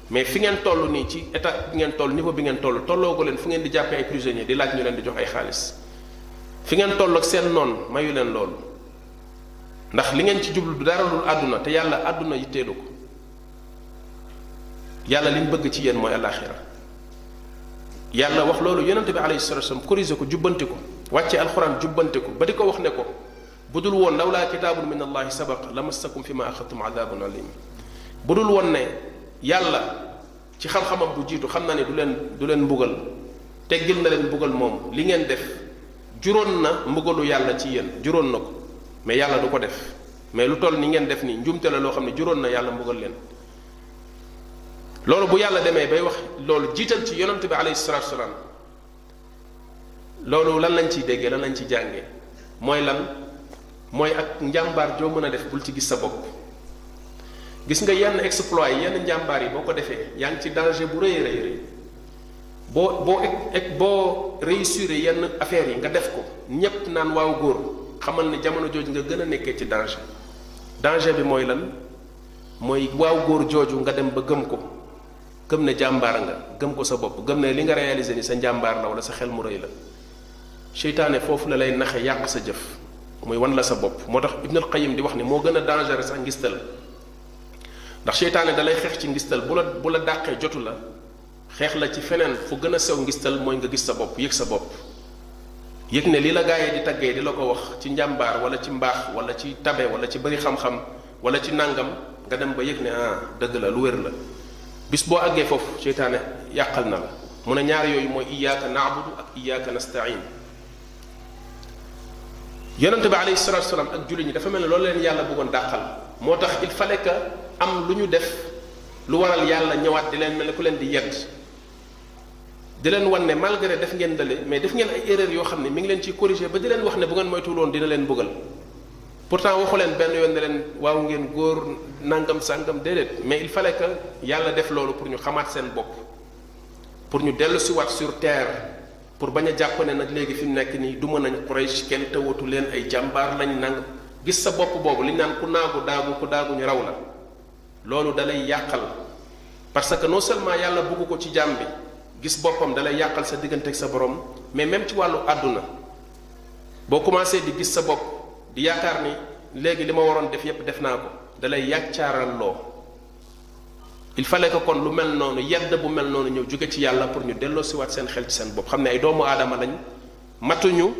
Speaker 2: mais fi ngeen toll nii ci état bi ngeen toll niveau bi ngeen toll tolloo ko leen fu ngeen di jàppee ay prisonniers di laaj ñu leen di jox ay xaalis fi ngeen toll ak seen noon mayu leen loolu ndax li ngeen ci jublu du dara dul àdduna te yàlla àdduna yitteelu ko yàlla li mu bëgg ci yéen mooy àllaaxira yàlla wax loolu yonente bi alayhi salatu wasallam corrigé ko jubbanti ko wàcce alxuraan jubbanti ko ba di ko wax ne ko bu dul woon lawlaa kitaabun min allahi sabaq la massakum fi ma axadtum adabun alim bu dul woon ne yàlla ci xam-xamam bu jiitu xam na ne du leen du leen mbugal teggil na leen mbugal moom li ngeen def juróon na mbugalu yàlla ci yéen juróon na ko mais yàlla du ko def mais lu toll ni ngeen def nii njumte la loo xam ne juróon na yàlla mbugal leen loolu bu yàlla demee bay wax loolu jiital ci yonante bi alayhi salatu wasalaam loolu lan lañ ciy déggee lan lañ ci jàngee mooy lan mooy ak njàmbaar joo mën a def bul ci gis sa bopp gis nga yenn exploit yi yenn njàmbaar yi boo ko defee yaa ngi ci danger bu rëy rëy rëy boo boo ek boo réussir yenn affaires yi nga def ko ñépp naan waaw góor xamal ne jamono jooju nga gën a nekkee ci danger danger bi mooy lan mooy waaw góor jooju nga dem ba gëm ko gëm ne jàmbaar nga gëm ko sa bopp gëm ne li nga réalisé ni sa njàmbaar la wala sa xel mu rëy la seytaane foofu la lay naxe yàq sa jëf muy wan la sa bopp moo tax Ibn al Qayyim di wax ne moo gën a dangereux sax ngistal ndax seytaane da lay xeex ci ngistal bu la bu la dàqee jotu la xeex la ci feneen fu gën a sew ngistal mooy nga gis sa bopp yëg sa bopp yëg ne li la gaayee di taggee di la ko wax ci njàmbaar wala ci mbaax wala ci tabe wala ci bëri xam-xam wala ci nàngam nga dem ba yëg ne ah dëgg la lu wér la bis boo àggee foofu seytaane yàqal na la mu ne ñaar yooyu mooy iyaaka naabudu ak iyaaka nastain yonente bi alayhi salatu wasalaam ak jullit ñi dafa mel ne loolu leen yàlla bëggoon dàqal moo tax il fallait que am lu ñu def lu waral yàlla ñëwaat di leen mel ne ku leen di yedd di leen wan ne malgré def ngeen dale mais def ngeen ay erreur yoo xam ne mi ngi leen ciy corriger ba di leen wax ne bu ngeen moytuwul woon dina leen bëggal pourtant waxu leen benn yoon ne leen waaw ngeen góor nangam sangam déedéet mais il fallait que yàlla def loolu pour ñu xamaat seen bopp pour ñu dellu si waat sur terre pour bañ a jàpp ne nag léegi fi mu nekk nii du mën nañ Quraysh kenn tawatu leen ay jàmbaar lañ nang gis sa bopp boobu li ñu naan ku naagu daagu ku daagu ñu raw la loolu dalay yàqal parce que non seulement yàlla bugg ko ci jaam bi gis boppam dalay yàqal sa diggante ak sa borom mais même ci wàllu àdduna boo commencé di gis sa bopp di yaakaar ni léegi li ma waroon def yépp def naa ko dalay yàccaaral loo il fallait que kon lu mel noonu yedd bu mel noonu ñëw jóge ci yàlla pour ñu delloo siwaat seen xel ci seen bopp xam ne ay doomu aadama lañ matuñu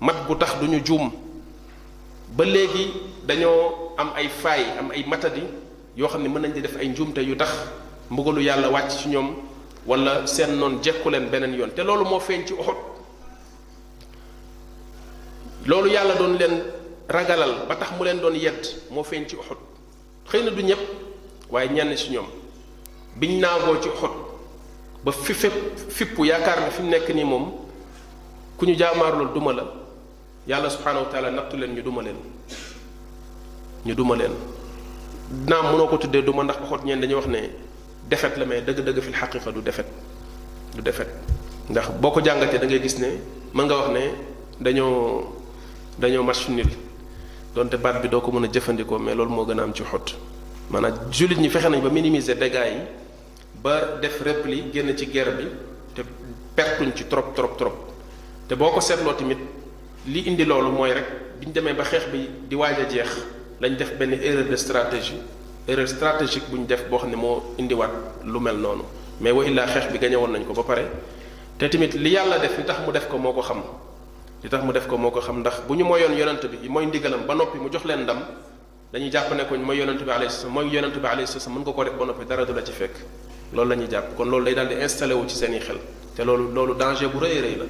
Speaker 2: mat gu tax du ñu juum ba léegi dañoo am ay faay am ay matadi yoo xam ne mën nañ di def ay njuumte yu tax mbugalu yàlla wàcc ci ñoom wala seen noon jekku leen beneen yoon te loolu moo feeñ ci Uhud loolu yàlla doon leen ragalal ba tax mu leen doon yedd moo feeñ ci Uhud xëy na du ñëpp waaye ñenn ci ñoom biñ naagoo ci xot ba fi fépp fippu yaakaar na fi mu nekk nii moom ku ñu jaamaar loolu duma la yàlla subhaanahu wa taala nattu leen ñu duma leen ñu duma leen naam mënoo ko tuddee duma ndax xot ñeen dañuy wax ne defet la mais dëgg-dëgg fil xaqiqa du defet du defet ndax boo ko jàngatee da ngay gis ne mën nga wax ne dañoo dañoo match nul donte baat bi doo ko mën a jëfandikoo mais loolu moo gën a am ci xot maanaam jullit ñi fexe nañ ba minimiser dégâts yi ba def repli génn ci guerre bi te pertuñ ci trop trop trop te boo ko seetloo tamit li indi loolu mooy rek bi ñu demee ba xeex bi di waaj a jeex lañ def benn erreur de stratégie erreur stratégique bu ñu def boo xam ne moo indiwaat lu mel noonu mais wa illaa xeex bi gañe woon nañ ko ba pare te tamit li yàlla def li tax mu def ko moo ko xam li tax mu def ko moo ko xam ndax bu ñu moyoon yonent bi mooy ndigalam ba noppi mu jox leen ndam dañuy jàpp ne ko mooy yonent bi alayhi salaam mooy yonent bi alayhi salaam mën nga ko def ba noppi dara du la ci fekk loolu la ñuy jàpp kon loolu day daal di installé wu ci seen i xel te loolu loolu danger bu rëy rëy la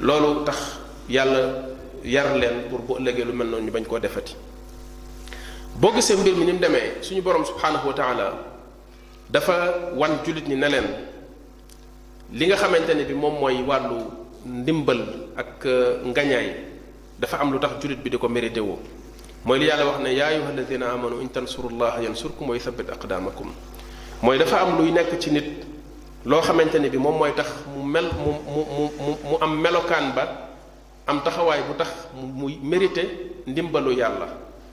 Speaker 2: loolu tax yàlla yar leen pour bu ëllëgee lu mel noonu ñu bañ koo defati boo gisee mbir mi ni mu demee suñu borom subhanahu wa taala dafa wan jullit ñi ne leen li nga xamante ne bi moom mooy wàllu ndimbal ak ngañaay dafa am lu tax jullit bi di ko mérité woo mooy li yàlla wax ne yaa ayyuha alladina amanu in tansurullaha yansurkum wa yuthabbit aqdamakum mooy dafa am luy nekk ci nit loo xamante ne bi moom mooy tax mu mel mu mu mu mu am melokaan ba am taxawaay bu tax mu muy mérité ndimbalu yàlla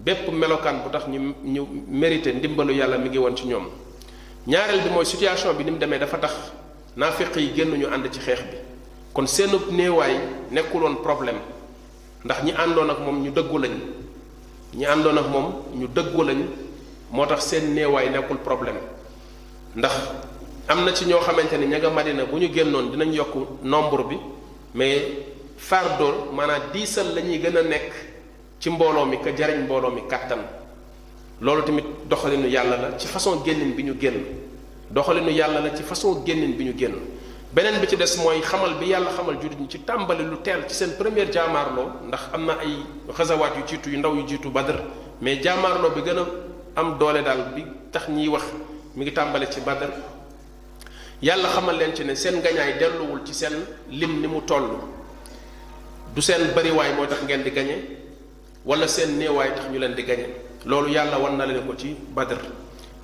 Speaker 2: bépp melokaan bu tax ñu ñu mérité ndimbalu yàlla mi ngi woon ci ñoom ñaareel bi mooy situation bi ni mu demee dafa tax naafiq yi génn ñu ànd ci xeex bi kon seenub néewaay nekkuloon problème ndax ñi àndoon ak moom ñu dëggu lañ ñi àndoon ak moom ñu dëggu lañ moo tax seen néewaay nekkul problème ndax am na ci ñoo xamante ni ña nga Madina bu ñu génnoon dinañ yokk nombre bi mais fardeau maanaam diisal la ñuy gën a nekk ci mbooloo mi ka jariñ mbooloo mi kàttan loolu tamit doxalinu yàlla la ci façon génnin bi ñu génn doxalinu yàlla la ci façon génnin bi ñu génn beneen bi ci des mooy xamal bi yàlla xamal jullit ñi ci tàmbali lu teel ci seen première jaamaarloo ndax am na ay xasawaat yu jiitu yu ndaw yu jiitu badr mais jaamaarloo bi gën a am doole daal bi tax ñiy wax mi ngi tàmbale ci badr yàlla xamal leen ci ne seen gañaay delluwul ci seen lim ni mu toll du seen bariwaay moo tax ngeen di gañe wala seen néewaay tax ñu leen di gañe loolu yàlla wan na leen ko ci badr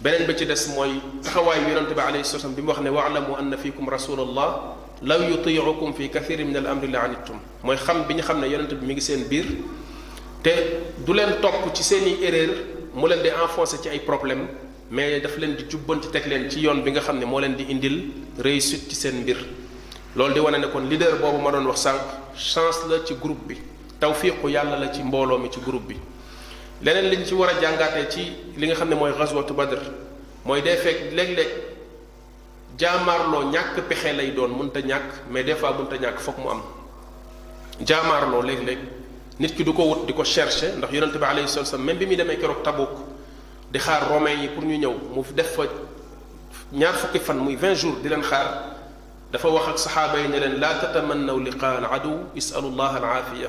Speaker 2: beneen bi ci des mooy taxawaayu yonente bi alayhi salaam bi mu wax ne waalamu anna fiikum rasulallah law yutiicukum fi kathirin min al amri la anittum mooy xam bi ñu xam ne yonente bi mi ngi seen biir te du leen topp ci seeni erreur mu leen di enfoncé ci ay problème mais daf leen di jubbanti teg leen ci yoon bi nga xam ne moo leen di indil réussite ci seen mbir loolu di wane ne kon leader boobu ma doon wax sànq chance la ci groupe bi tawfiiqu yàlla la ci mbooloo mi ci groupe bi leneen liñ ci war a jàngaatee ci li nga xam ne mooy ghazwatu Badr mooy day fekk léeg-léeg jaamaarloo ñàkk pexe lay doon mënta ñàkk mais des fois mënta ñàkk foog mu am jaamaarloo léeg-léeg nit ki du ko wut di ko chercher ndax yonente bi alayhi salatu wasallam même bi muy demee keroog Tabuk di xaar romain yi pour ñu ñëw mu def fa ñaar fukki fan muy 20 jours di leen xaar dafa wax ak saxaaba yi ne leen laa tatamannaw liqaa al aduw isalu llah al aafiya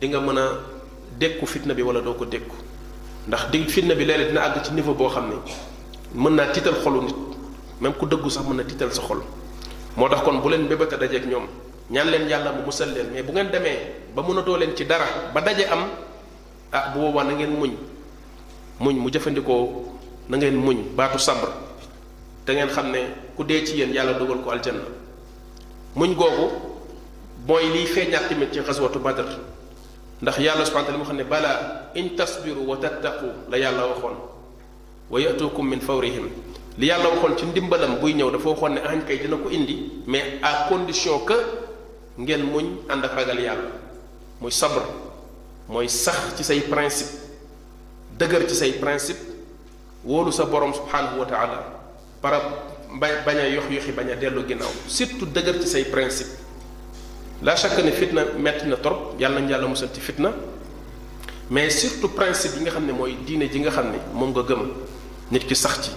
Speaker 2: di nga mën a dékku fitna bi wala doo ko dékku ndax di fitna bi léeg-léeg dina àgg ci niveau boo xam ne mën naa tiital xolu nit même ku dëggu sax mën na tiital sa xol moo tax kon bu leen bébata dajeeg ñoom ñaan leen yàlla mu musal leen mais bu ngeen demee ba mënatoo leen ci dara ba daje am ah bu boobaa na ngeen muñ muñ mu jëfandikoo na ngeen muñ baatu sabr te ngeen xam ne ku dee ci yéen yàlla dogal ko aljanna muñ googu mooy liy feeñaat tamit ci xaswatu badar ndax yàlla subhanahu wa taala mu xam ne balaa in tasbiru wa tattaqu la yàlla waxoon wa yatukum min fawrihim li yàlla waxoon ci ndimbalam buy ñëw dafa waxoon ne añ kay dina ko indi mais à condition que ngeen muñ ànd ak ragal yàlla muy sabr mooy sax ci say principe dëgër ci say principe wóolu sa borom subhanahu wa taala para ba bañ a yox yoxi bañ a dellu ginnaaw surtout dëgër ci say principe la chaque ne fitna metti na trop yàlla nañ yàlla musal ci fitna mais surtout principe yi nga xam ne mooy diine ji nga xam ne moom nga gëm nit ki sax ci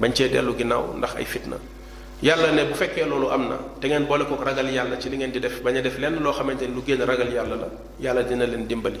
Speaker 2: bañ cee dellu ginnaaw ndax ay fitna yàlla ne bu fekkee loolu am na te ngeen boole ko ragal yàlla ci li ngeen di def bañ a def lenn loo xamante ni lu génn ragal yàlla la yàlla dina leen dimbali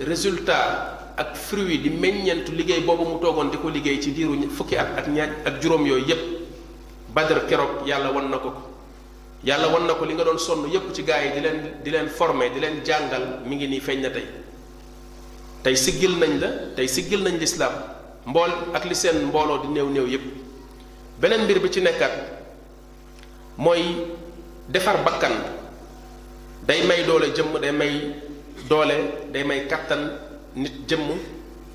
Speaker 2: résultat ak fruit di meññeentu liggéey boobu mu toogoon di ko liggéey ci diiru fukki at ak ñaaj ak juróom yooyu yépp Badr keroog yàlla wan na ko ko yàlla wan na ko li nga doon sonn yépp ci gaa yi di leen di leen former di leen jàngal mi ngi nii feeñ na tey tey siggil nañ la tey siggil nañ lislaam mbool ak li seen mbooloo di néew néew yépp beneen mbir bi ci nekkat mooy defar bakkan day may doole jëmm day may doole day may kàttan nit jëmm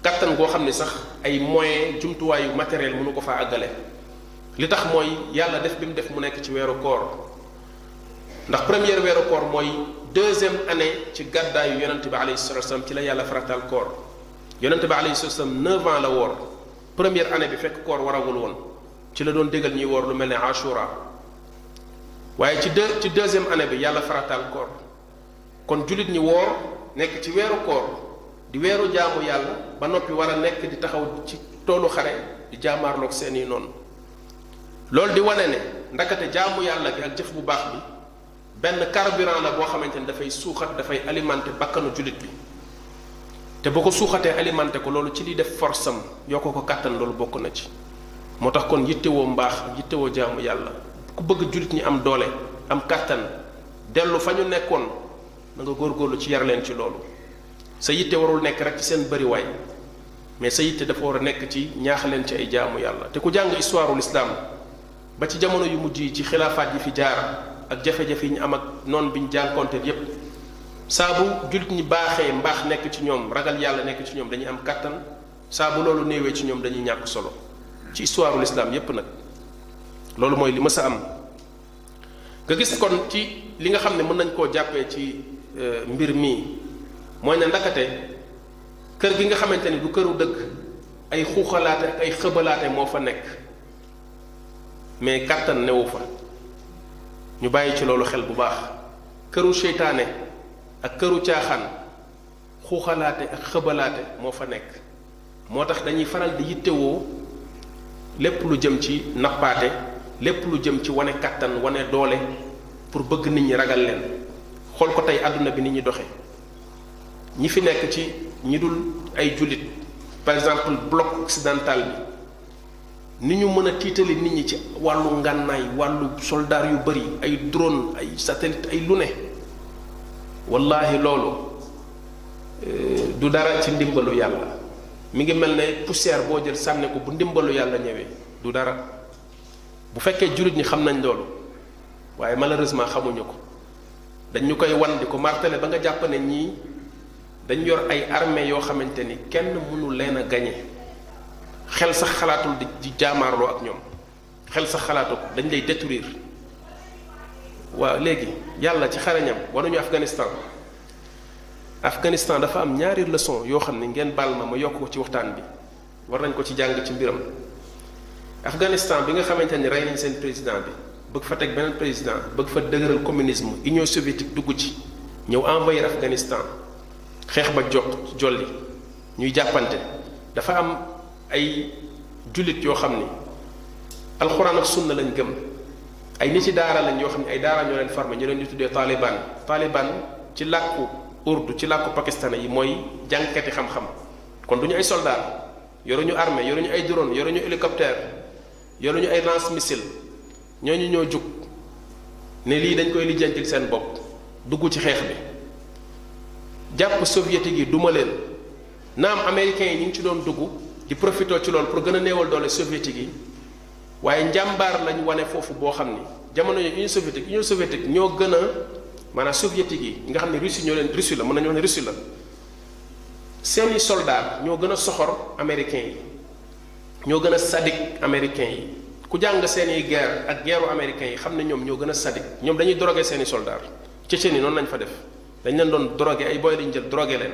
Speaker 2: kàttan goo xam ne sax ay moyen jumtuwaayu matériel mënu ko faa àggale li tax mooy yàlla def bi mu def mu nekk ci weeru koor ndax première weeru koor mooy deuxième année ci gàddaayu yonent bi alayhi salatu wasalam ci la yàlla farataal koor yonent bi alayhi salatu wasalam 9 ans la woor première année bi fekk koor waragul woon ci la doon dégal ñuy woor lu mel ne ashura waaye ci deux ci deuxième année bi yàlla farataal koor kon jullit ñi woor nekk ci weeru koor di weeru jaamu yàlla ba noppi war a nekk di taxaw ci toolu xare di jaamaarloog seeni noonu loolu di wane ne ndakate jaamu yàlla gi ak jëf bu baax bi benn carburant la boo xamante ni dafay suuxat dafay alimenter bakkanu jullit bi te boo ko suuxatee alimenté ko loolu ci li def force am yokk ko kàttan loolu bokk na ci moo tax kon yittewoo mbaax yittewoo jaamu yàlla ku bëgg jullit ñi am doole am kàttan dellu fa ñu nekkoon na nga góorgóorlu ci yar leen ci loolu sa yitte warul nekk rek ci seen bëriwaay mais sa yitte dafa war a nekk ci ñaax leen ci ay jaamu yàlla te ku jàng histoire l'islam ba ci jamono yu mujj yi ci xilaafaat yi fi jaar ak jafe-jafe yi ñu am ak noon bi ñu jànkonteel yépp saa bu jullit ñi baaxee mbaax nekk ci ñoom ragal yàlla nekk ci ñoom dañuy am kàttan saa bu loolu néewee ci ñoom dañuy ñàkk solo ci histoire l'islam yépp nag loolu mooy li ma sa am nga gis kon ci li nga xam ne mën nañ koo jàppee ci euh, mbir mii mooy ne ndakate kër gi nga xamante ni du këru dëgg ay xuuxalaate ak ay xëbalaate moo fa nekk mais kàttan newu fa ñu bàyyi ci loolu xel bu baax këru seytaane ak këru caaxaan xuuxalaate ak xëbalaate moo fa nekk moo tax dañuy faral di yittewoo lépp lu jëm ci nappaate lépp lu jëm ci wane kàttan wane doole pour bëgg nit ñi ragal leen xool ko tey àdduna bi nit ñi doxe ñi fi nekk ci ñi dul ay jullit par exemple bloc occidental bi ni ñu mën a tiitali nit ñi ci wàllu ngànnaay wàllu soldaar yu bari ay drone ay satellite ay lu ne wallaahi loolu euh, du dara ci ndimbalu yàlla mi ngi mel ne poussière boo jël sànni ko bu ndimbalu yàlla ñëwee du dara bu fekkee jullit ñi xam nañ loolu waaye malheureusement xamuñu ko dañ ñu koy wan di ko martale ba nga jàpp ne ñii dañ yor ay armée yoo xamante ni kenn mënu leen a gañe xel sax xalaatul di di jaamaarloo ak ñoom xel sax xalaatu ko dañ lay détruire waaw léegi yàlla ci xarañam wanuñu Afghanistan Afghanistan dafa am ñaari leçon yoo xam ne ngeen baal ma ma yokk ko ci waxtaan bi war nañ ko ci jàng ci mbiram Afghanistan bi nga xamante ni rey nañ seen président bi bëgg fa teg beneen président bëgg fa dëgëral communisme Union soviétique dugg ci ñëw envahir Afghanistan xeex ba jox jolli ñuy jàppante dafa am ay jullit yoo xam ni alxuraan ak sunna lañ gëm ay nit ci daara lañ yoo xam ne ay daara ñoo leen formé ñu leen di tuddee taliban taliban ci làkku urdu ci làkku pakistanais yi mooy jànkati xam-xam kon du ñu ay soldat yoruñu armée yoruñu ay drone yoruñu hélicoptère yoruñu ay lance missile ñooñu ñoo jug ne lii dañ koy lijjantil seen bopp dugg ci xeex bi jàpp soviétique yi duma leen naam américains yi ñu ngi ci doon dugg di profité ci loolu pour gën a néewal doole soviétique yi waaye njàmbaar lañ wane foofu boo xam ni jamono yooyu union soviétique union soviétique ñoo gën a maanaam soviétique yi nga xam ne Russie ñoo leen Russie la mën nañu wax ne Russie la seeni soldaar ñoo gën a soxor américain yi ñoo gën a sadik américain yi ku jàng seeni guerre ak guerru américain yi xam ne ñoom ñoo gën a sadik ñoom dañuy drogué seeni soldaar Tchétchénie noonu lañ fa def dañ leen doon drogué ay booy lañ jël drogué leen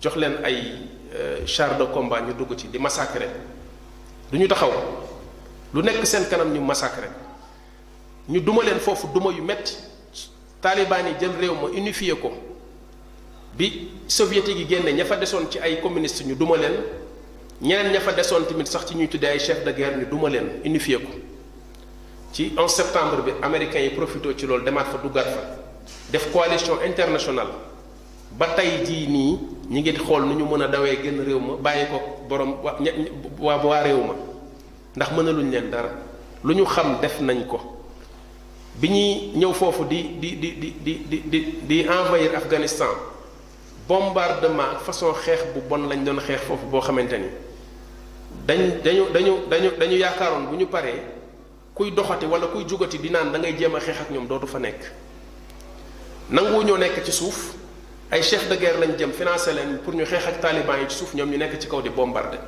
Speaker 2: jox leen ay euh, char de combat ñu dugg ci di massacrer du ñu taxaw lu nekk seen kanam ñu massacrer ñu duma leen foofu duma yu metti taalibaan yi jël réew ma unifié ko bi soviétique yi génne ña fa desoon ci ay communiste ñu duma leen ñeneen ña fa desoon tamit sax ci ñuy tuddee ay chef de guerre ñu duma leen unifié ko ci 11 septembre bi américains yi profité ci loolu demaat fa duggaat fa def coalition internationale ba tey jii nii ñi ngi xool nu ñu mën a dawee génn réew ma bàyyi ko borom wa waa waa réew ma ndax mënaluñ leen dara lu ñu xam def nañ ko bi ñuy ñëw foofu di di di di di di di di envahir Afghanistan bombardement façon xeex bu bon lañ doon xeex foofu boo xamante ni dañ dañu dañu dañu dañu yaakaaroon bu ñu paree kuy doxati wala kuy jugati di naan da ngay jéem a xeex ak ñoom dootu fa nekk nangu ñoo nekk ci suuf ay chef de guerre lañ jëm financé leen pour ñu xeex ak taliban yi ci suuf ñoom ñu nekk ci kaw di bombardé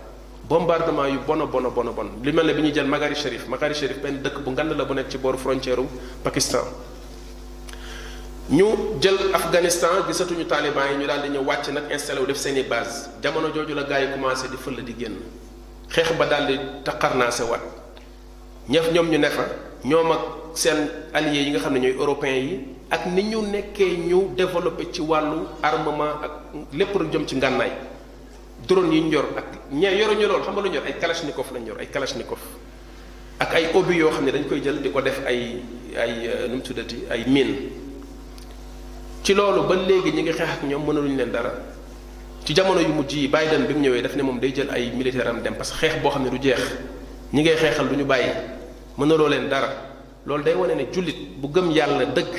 Speaker 2: bombardement yu bon a bon a bon a bon li mel ne bi ñuy jël Magari Sharif Magari Sharif benn dëkk bu ngand la bu nekk ci booru frontière u Pakistan ñu jël Afghanistan gisatuñu taliban yi ñu daal di ñëw wàcc nag installé wu def seen i base jamono jooju la gars yi commencé di fël di génn xeex ba daal di taqarnaase waat ñëf ñoom ñu ne fa ñoom ak seen alliés yi nga xam ne ñooy européens yi ak ni ñu nekkee ñu développé ci wàllu armement ak lépp lu jëm ci ngànnaay drone yi ñu yor ak ña yoruñu loolu xam nga lu ñu yor ay kalachnikov lañ yor ay kalachnikov ak ay obus yoo xam ne dañ koy jël di ko def ay ay euh, nu mu tuddati ay mine ci loolu ba léegi ñi ngi xeex ak ñoom mënaluñ leen dara ci jamono yu mujj yi Biden bi mu ñëwee daf ne moom day jël ay militaire am dem parce que xeex boo xam ne du jeex ñi ngay xeexal du ñu bàyyi mënaloo leen dara loolu day wane ne jullit bu gëm yàlla dëgg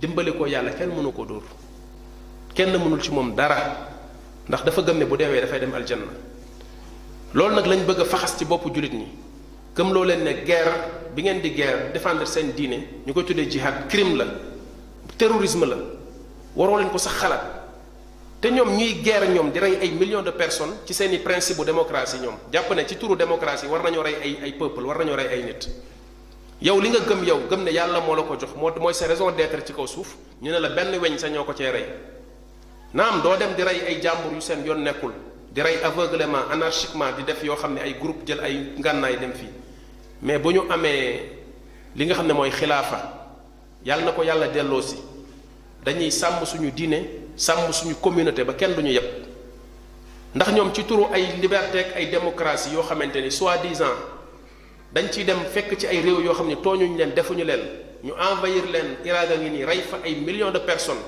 Speaker 2: dimbali ko yàlla kenn mënu ko dóor kenn mënul ci moom dara ndax dafa gëm ne bu deewee dafay dem aljanna loolu nag lañ bëgg a faxas ci boppu jullit ñi gëm loo leen ne guerre bi ngeen di guerre défendre seen diine ñu koy tuddee jihad crime la terrorisme la waroo leen ko sax xalaat te ñoom ñuy guerre ñoom di rey ay millions de personnes ci seen i principe bu démocratie ñoom jàpp ne ci turu démocratie war nañoo rey ay ay peuple war nañoo rey ay nit yow li nga gëm yow gëm ne yàlla moo la ko jox moo mooy sa raison d'être ci kaw suuf ñu ne la benn weñ sa ñoo ko cee rey naam doo dem di rey ay jàmbur yu seen yoon nekkul di rey aveuglement anarchiquement di def yoo xam ne ay groupe jël ay ngànnaay dem fii mais bu ñu amee li nga xam ne mooy xilaafa yàlla na ko yàlla delloo si dañuy sàmm suñu diine sàmm suñu communauté ba kenn du ñu yeb ndax ñoom ci turu ay liberté ak ay démocratie yoo xamante ni soi-disant dañ ciy dem fekk ci ay réew yoo xam ne tooñuñ leen defuñu leen ñu envahir leen Irak a ngi nii rey fa ay millions de personnes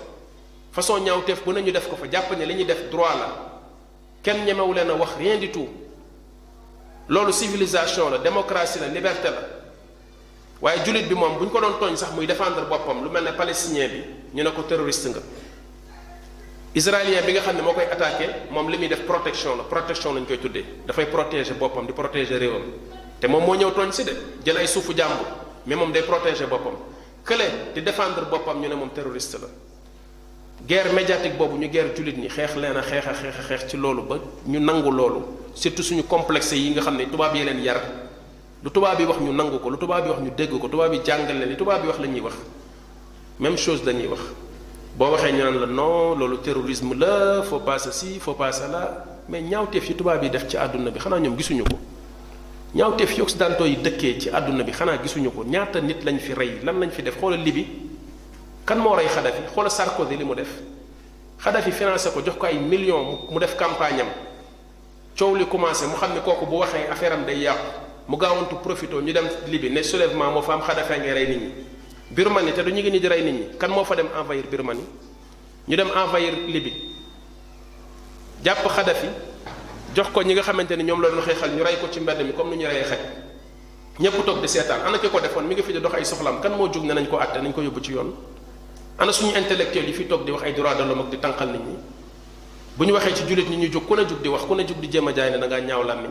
Speaker 2: façon ñaawteef bu ne ñu def ko fa jàpp ne li ñuy def droit la kenn ñemewu leen a wax rien du tout loolu civilisation la démocratie la liberté la waaye jullit bi moom bu ñu ko doon tooñ sax muy défendre boppam lu mel ne palestinien bi ñu ne ko terroriste nga israélien bi nga xam ne moo koy attaqué moom li muy def protection la protection lañ koy tuddee dafay protéger boppam di protéger réewam te moom moo ñëw tooñ si de jël ay suufu jàmbur mais moom day protéger boppam kële di défendre boppam ñu ne moom terroriste la guerre médiatique boobu ñu guerre jullit ñi xeex leen a xeex a xeex a xeex ci loolu ba ñu nangu loolu surtout suñu complexe yi nga xam ne tubaab yi leen yar lu tubaab bi wax ñu nangu ko lu tubaab bi wax ñu dégg ko tubaab bi jàngal leen li tubaab bi wax la ñuy wax même chose la ñuy wax boo waxee ñu naan la non loolu terrorisme la faut pas ceci faut pas cela mais ñaawteef yi tubaab yi def ci àdduna bi xanaa ñoom gisuñu ko ñaawteef yi occidentaux yi dëkkee ci àdduna bi xanaa gisuñu ko ñaata nit lañ fi rey lan lañ fi def xoolal Libye kan moo rey Xadafi xoolal Sarkozy li mu def Xadafi financé ko jox ko ay millions mu def campagne am coow li commencé mu xam ne kooku bu waxee affaire am day yàqu mu gaawantu profito ñu dem Libye ne soulèvement moo fa am Kadhafi ngay rey nit ñi Birmanie te du ñu ngi ni di rey nit ñi kan moo fa dem envahir Birmanie ñu dem envahir Libye jàpp Kadhafi jox ko ñi nga xamante ni ñoom la doon xeexal ñu rey ko ci mbedd mi comme ni ñu reyee xaj ñëpp toog di seetaan ana ki ko defoon mi ngi fi di dox ay soxlaam kan moo jóg ne nañ ko àtte nañ ko yóbbu ci yoon ana suñu intellectuel yi fi toog di wax ay droit de l'homme ak di tànqal nit ñi bu ñu waxee ci jullit ñi ñu jóg ku ne jóg di wax ku ne jóg di jéem a jaay ne da ngaa ñaaw làmmiñ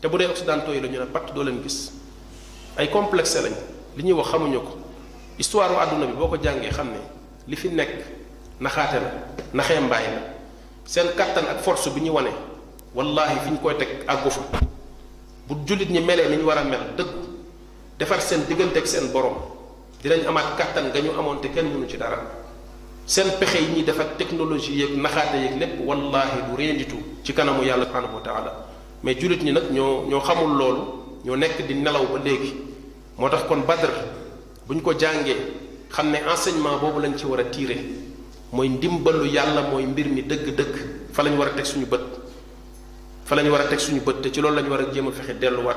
Speaker 2: te bu dee occidentaux yi la ñu ne patt doo leen gis ay complexe lañ li ñuy wax xamuñu ko histoire àdduna bi boo ko jàngee xam ne li fi nekk naxaate la naxee mbaay la seen kattan ak force bi ñu wane wallahi fi ñu koy teg àggu fa bu jullit ñi melee ni ñu war a mel dëgg defar seen diggante ak seen borom dinañ amaat kàttan nga ñu amoon te kenn mënu ci dara seen pexe yi ñuy def ak technologie yeeg naxaate yeeg lépp wallaahi du rien du tout ci kanamu yàlla subhanahu wa taala mais jullit ñi nag ñoo ñoo xamul loolu ñoo nekk di nelaw ba léegi moo tax kon Badr bu ñu ko jàngee xam ne enseignement boobu lañ ci war a tiire mooy ndimbalu yàlla mooy mbir mi dëgg-dëgg fa lañ war a teg suñu bët fa lañ war a teg suñu bët te ci loolu lañ war a jéem a fexe delluwaat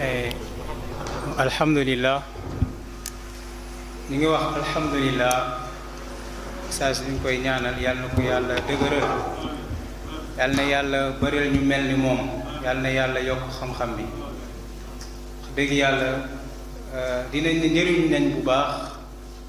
Speaker 2: eh, alhamdulilah ñu
Speaker 3: ngi wax alhamdulilah saa su ñu koy ñaanal yàlla na ko yàlla dëgëral yàlla na yàlla bëreel ñu mel ni moom yàlla na yàlla yokk xam-xam bi dëgg yàlla euh, dinañ njëriñ nañ bu baax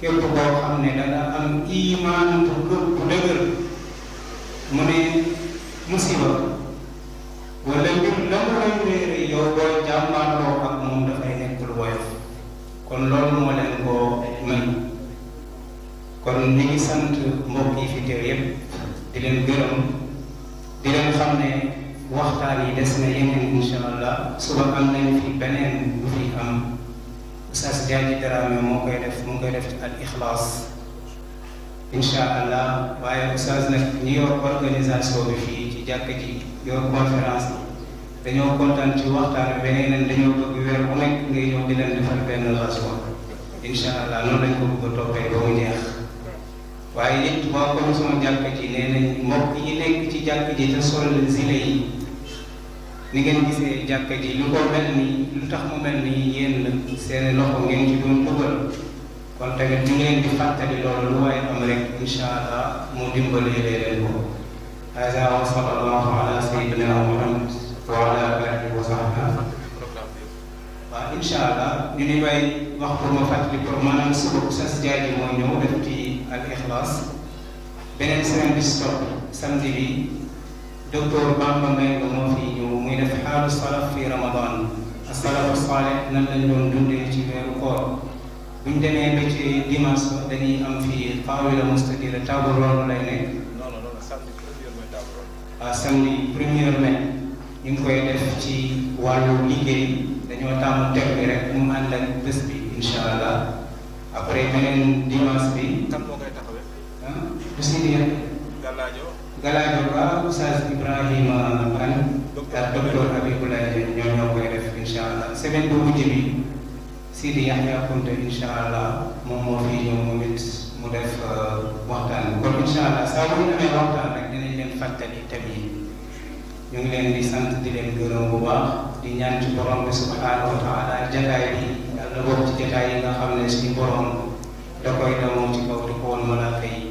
Speaker 3: képp koo xam ne danga am imaan bu gëm bu dëgër mu ne musiba wala mbir la mu lay réere yow booy jàmbaarloo ak moom dafay nekk lu woyof kon loolu moo leen koo mën kon ni ngi sant mbokk yi fi teew yépp di leen gërëm di leen xam ne waxtaan yi des na yeneen incha allah suba am nañ fi beneen bu fi am Oustaz Diagne Dramé moo koy def mu ngi koy def ci al ixlaas incha allah waaye Oustaz nag ñi yor organisation bi fii ci jàkk ji yor conférence bi dañoo kontaan ci waxtaan bi beneen leen dañoo bëgg weer bu nekk ngay ñëw di leen defal benn raison incha allah noonu lañ ko bëgg a toppee ba mu jeex waaye it waa commission jàkk ji nee nañ mbokk yi nekk ci jàkk ji te sol zile yi ni ngeen gisee jàkka ji lu ko mel ni lu tax mu mel ni yéen la seeni loxo ngeen ci doon dugal kon tamit ñu ngi leen di fàttali loolu lu waaye am rek incha allah mu dimbalee leen ko hada wa sallallahu ala sayyidina muhammad wa ala alihi wa sahbihi waaw incha allah ñu ni may wax pour ma fàttali pour maanaam suba sas jaaji moo ñëw def ci al ixlaas beneen semaine bi si topp samedi bi docteur Bamba Mbengue moo fi ñëw muy def xaalu salaf fi ramadan asalafu saalih nan lañ doon dundee ci weeru koor bu ñu demee ba ci dimanche ba dañuy am fii taawila mustadira table ronde lay nekk waaw samedi premier mai ñu ngi koy def ci wàllu liggéey dañoo tàmm teg bi rek mu ànd ak bés bi incha allah après beneen dimanche bi.
Speaker 2: kan moo koy taxawee.
Speaker 3: ah du si Galadio Ba Oustaz Ibrahima Ban ak docteur Abibulaye ñoo ñoo koy def incha allah semaine boobu jëmi Sidi Yaxya Kunta incha allah moom moo fi ñëw moom it mu def waxtaan bi kon incha allah saa bu ñu amee waxtaan rek dinañ leen fàttali thème yi ñu ngi leen di sant di leen gërëm bu baax di ñaan ci borom bi subhanahu wa taala jataay bi yàlla bokk ci jataay yi nga xam ne suñu borom da koy damoo ci kaw di ko woon malaaka yi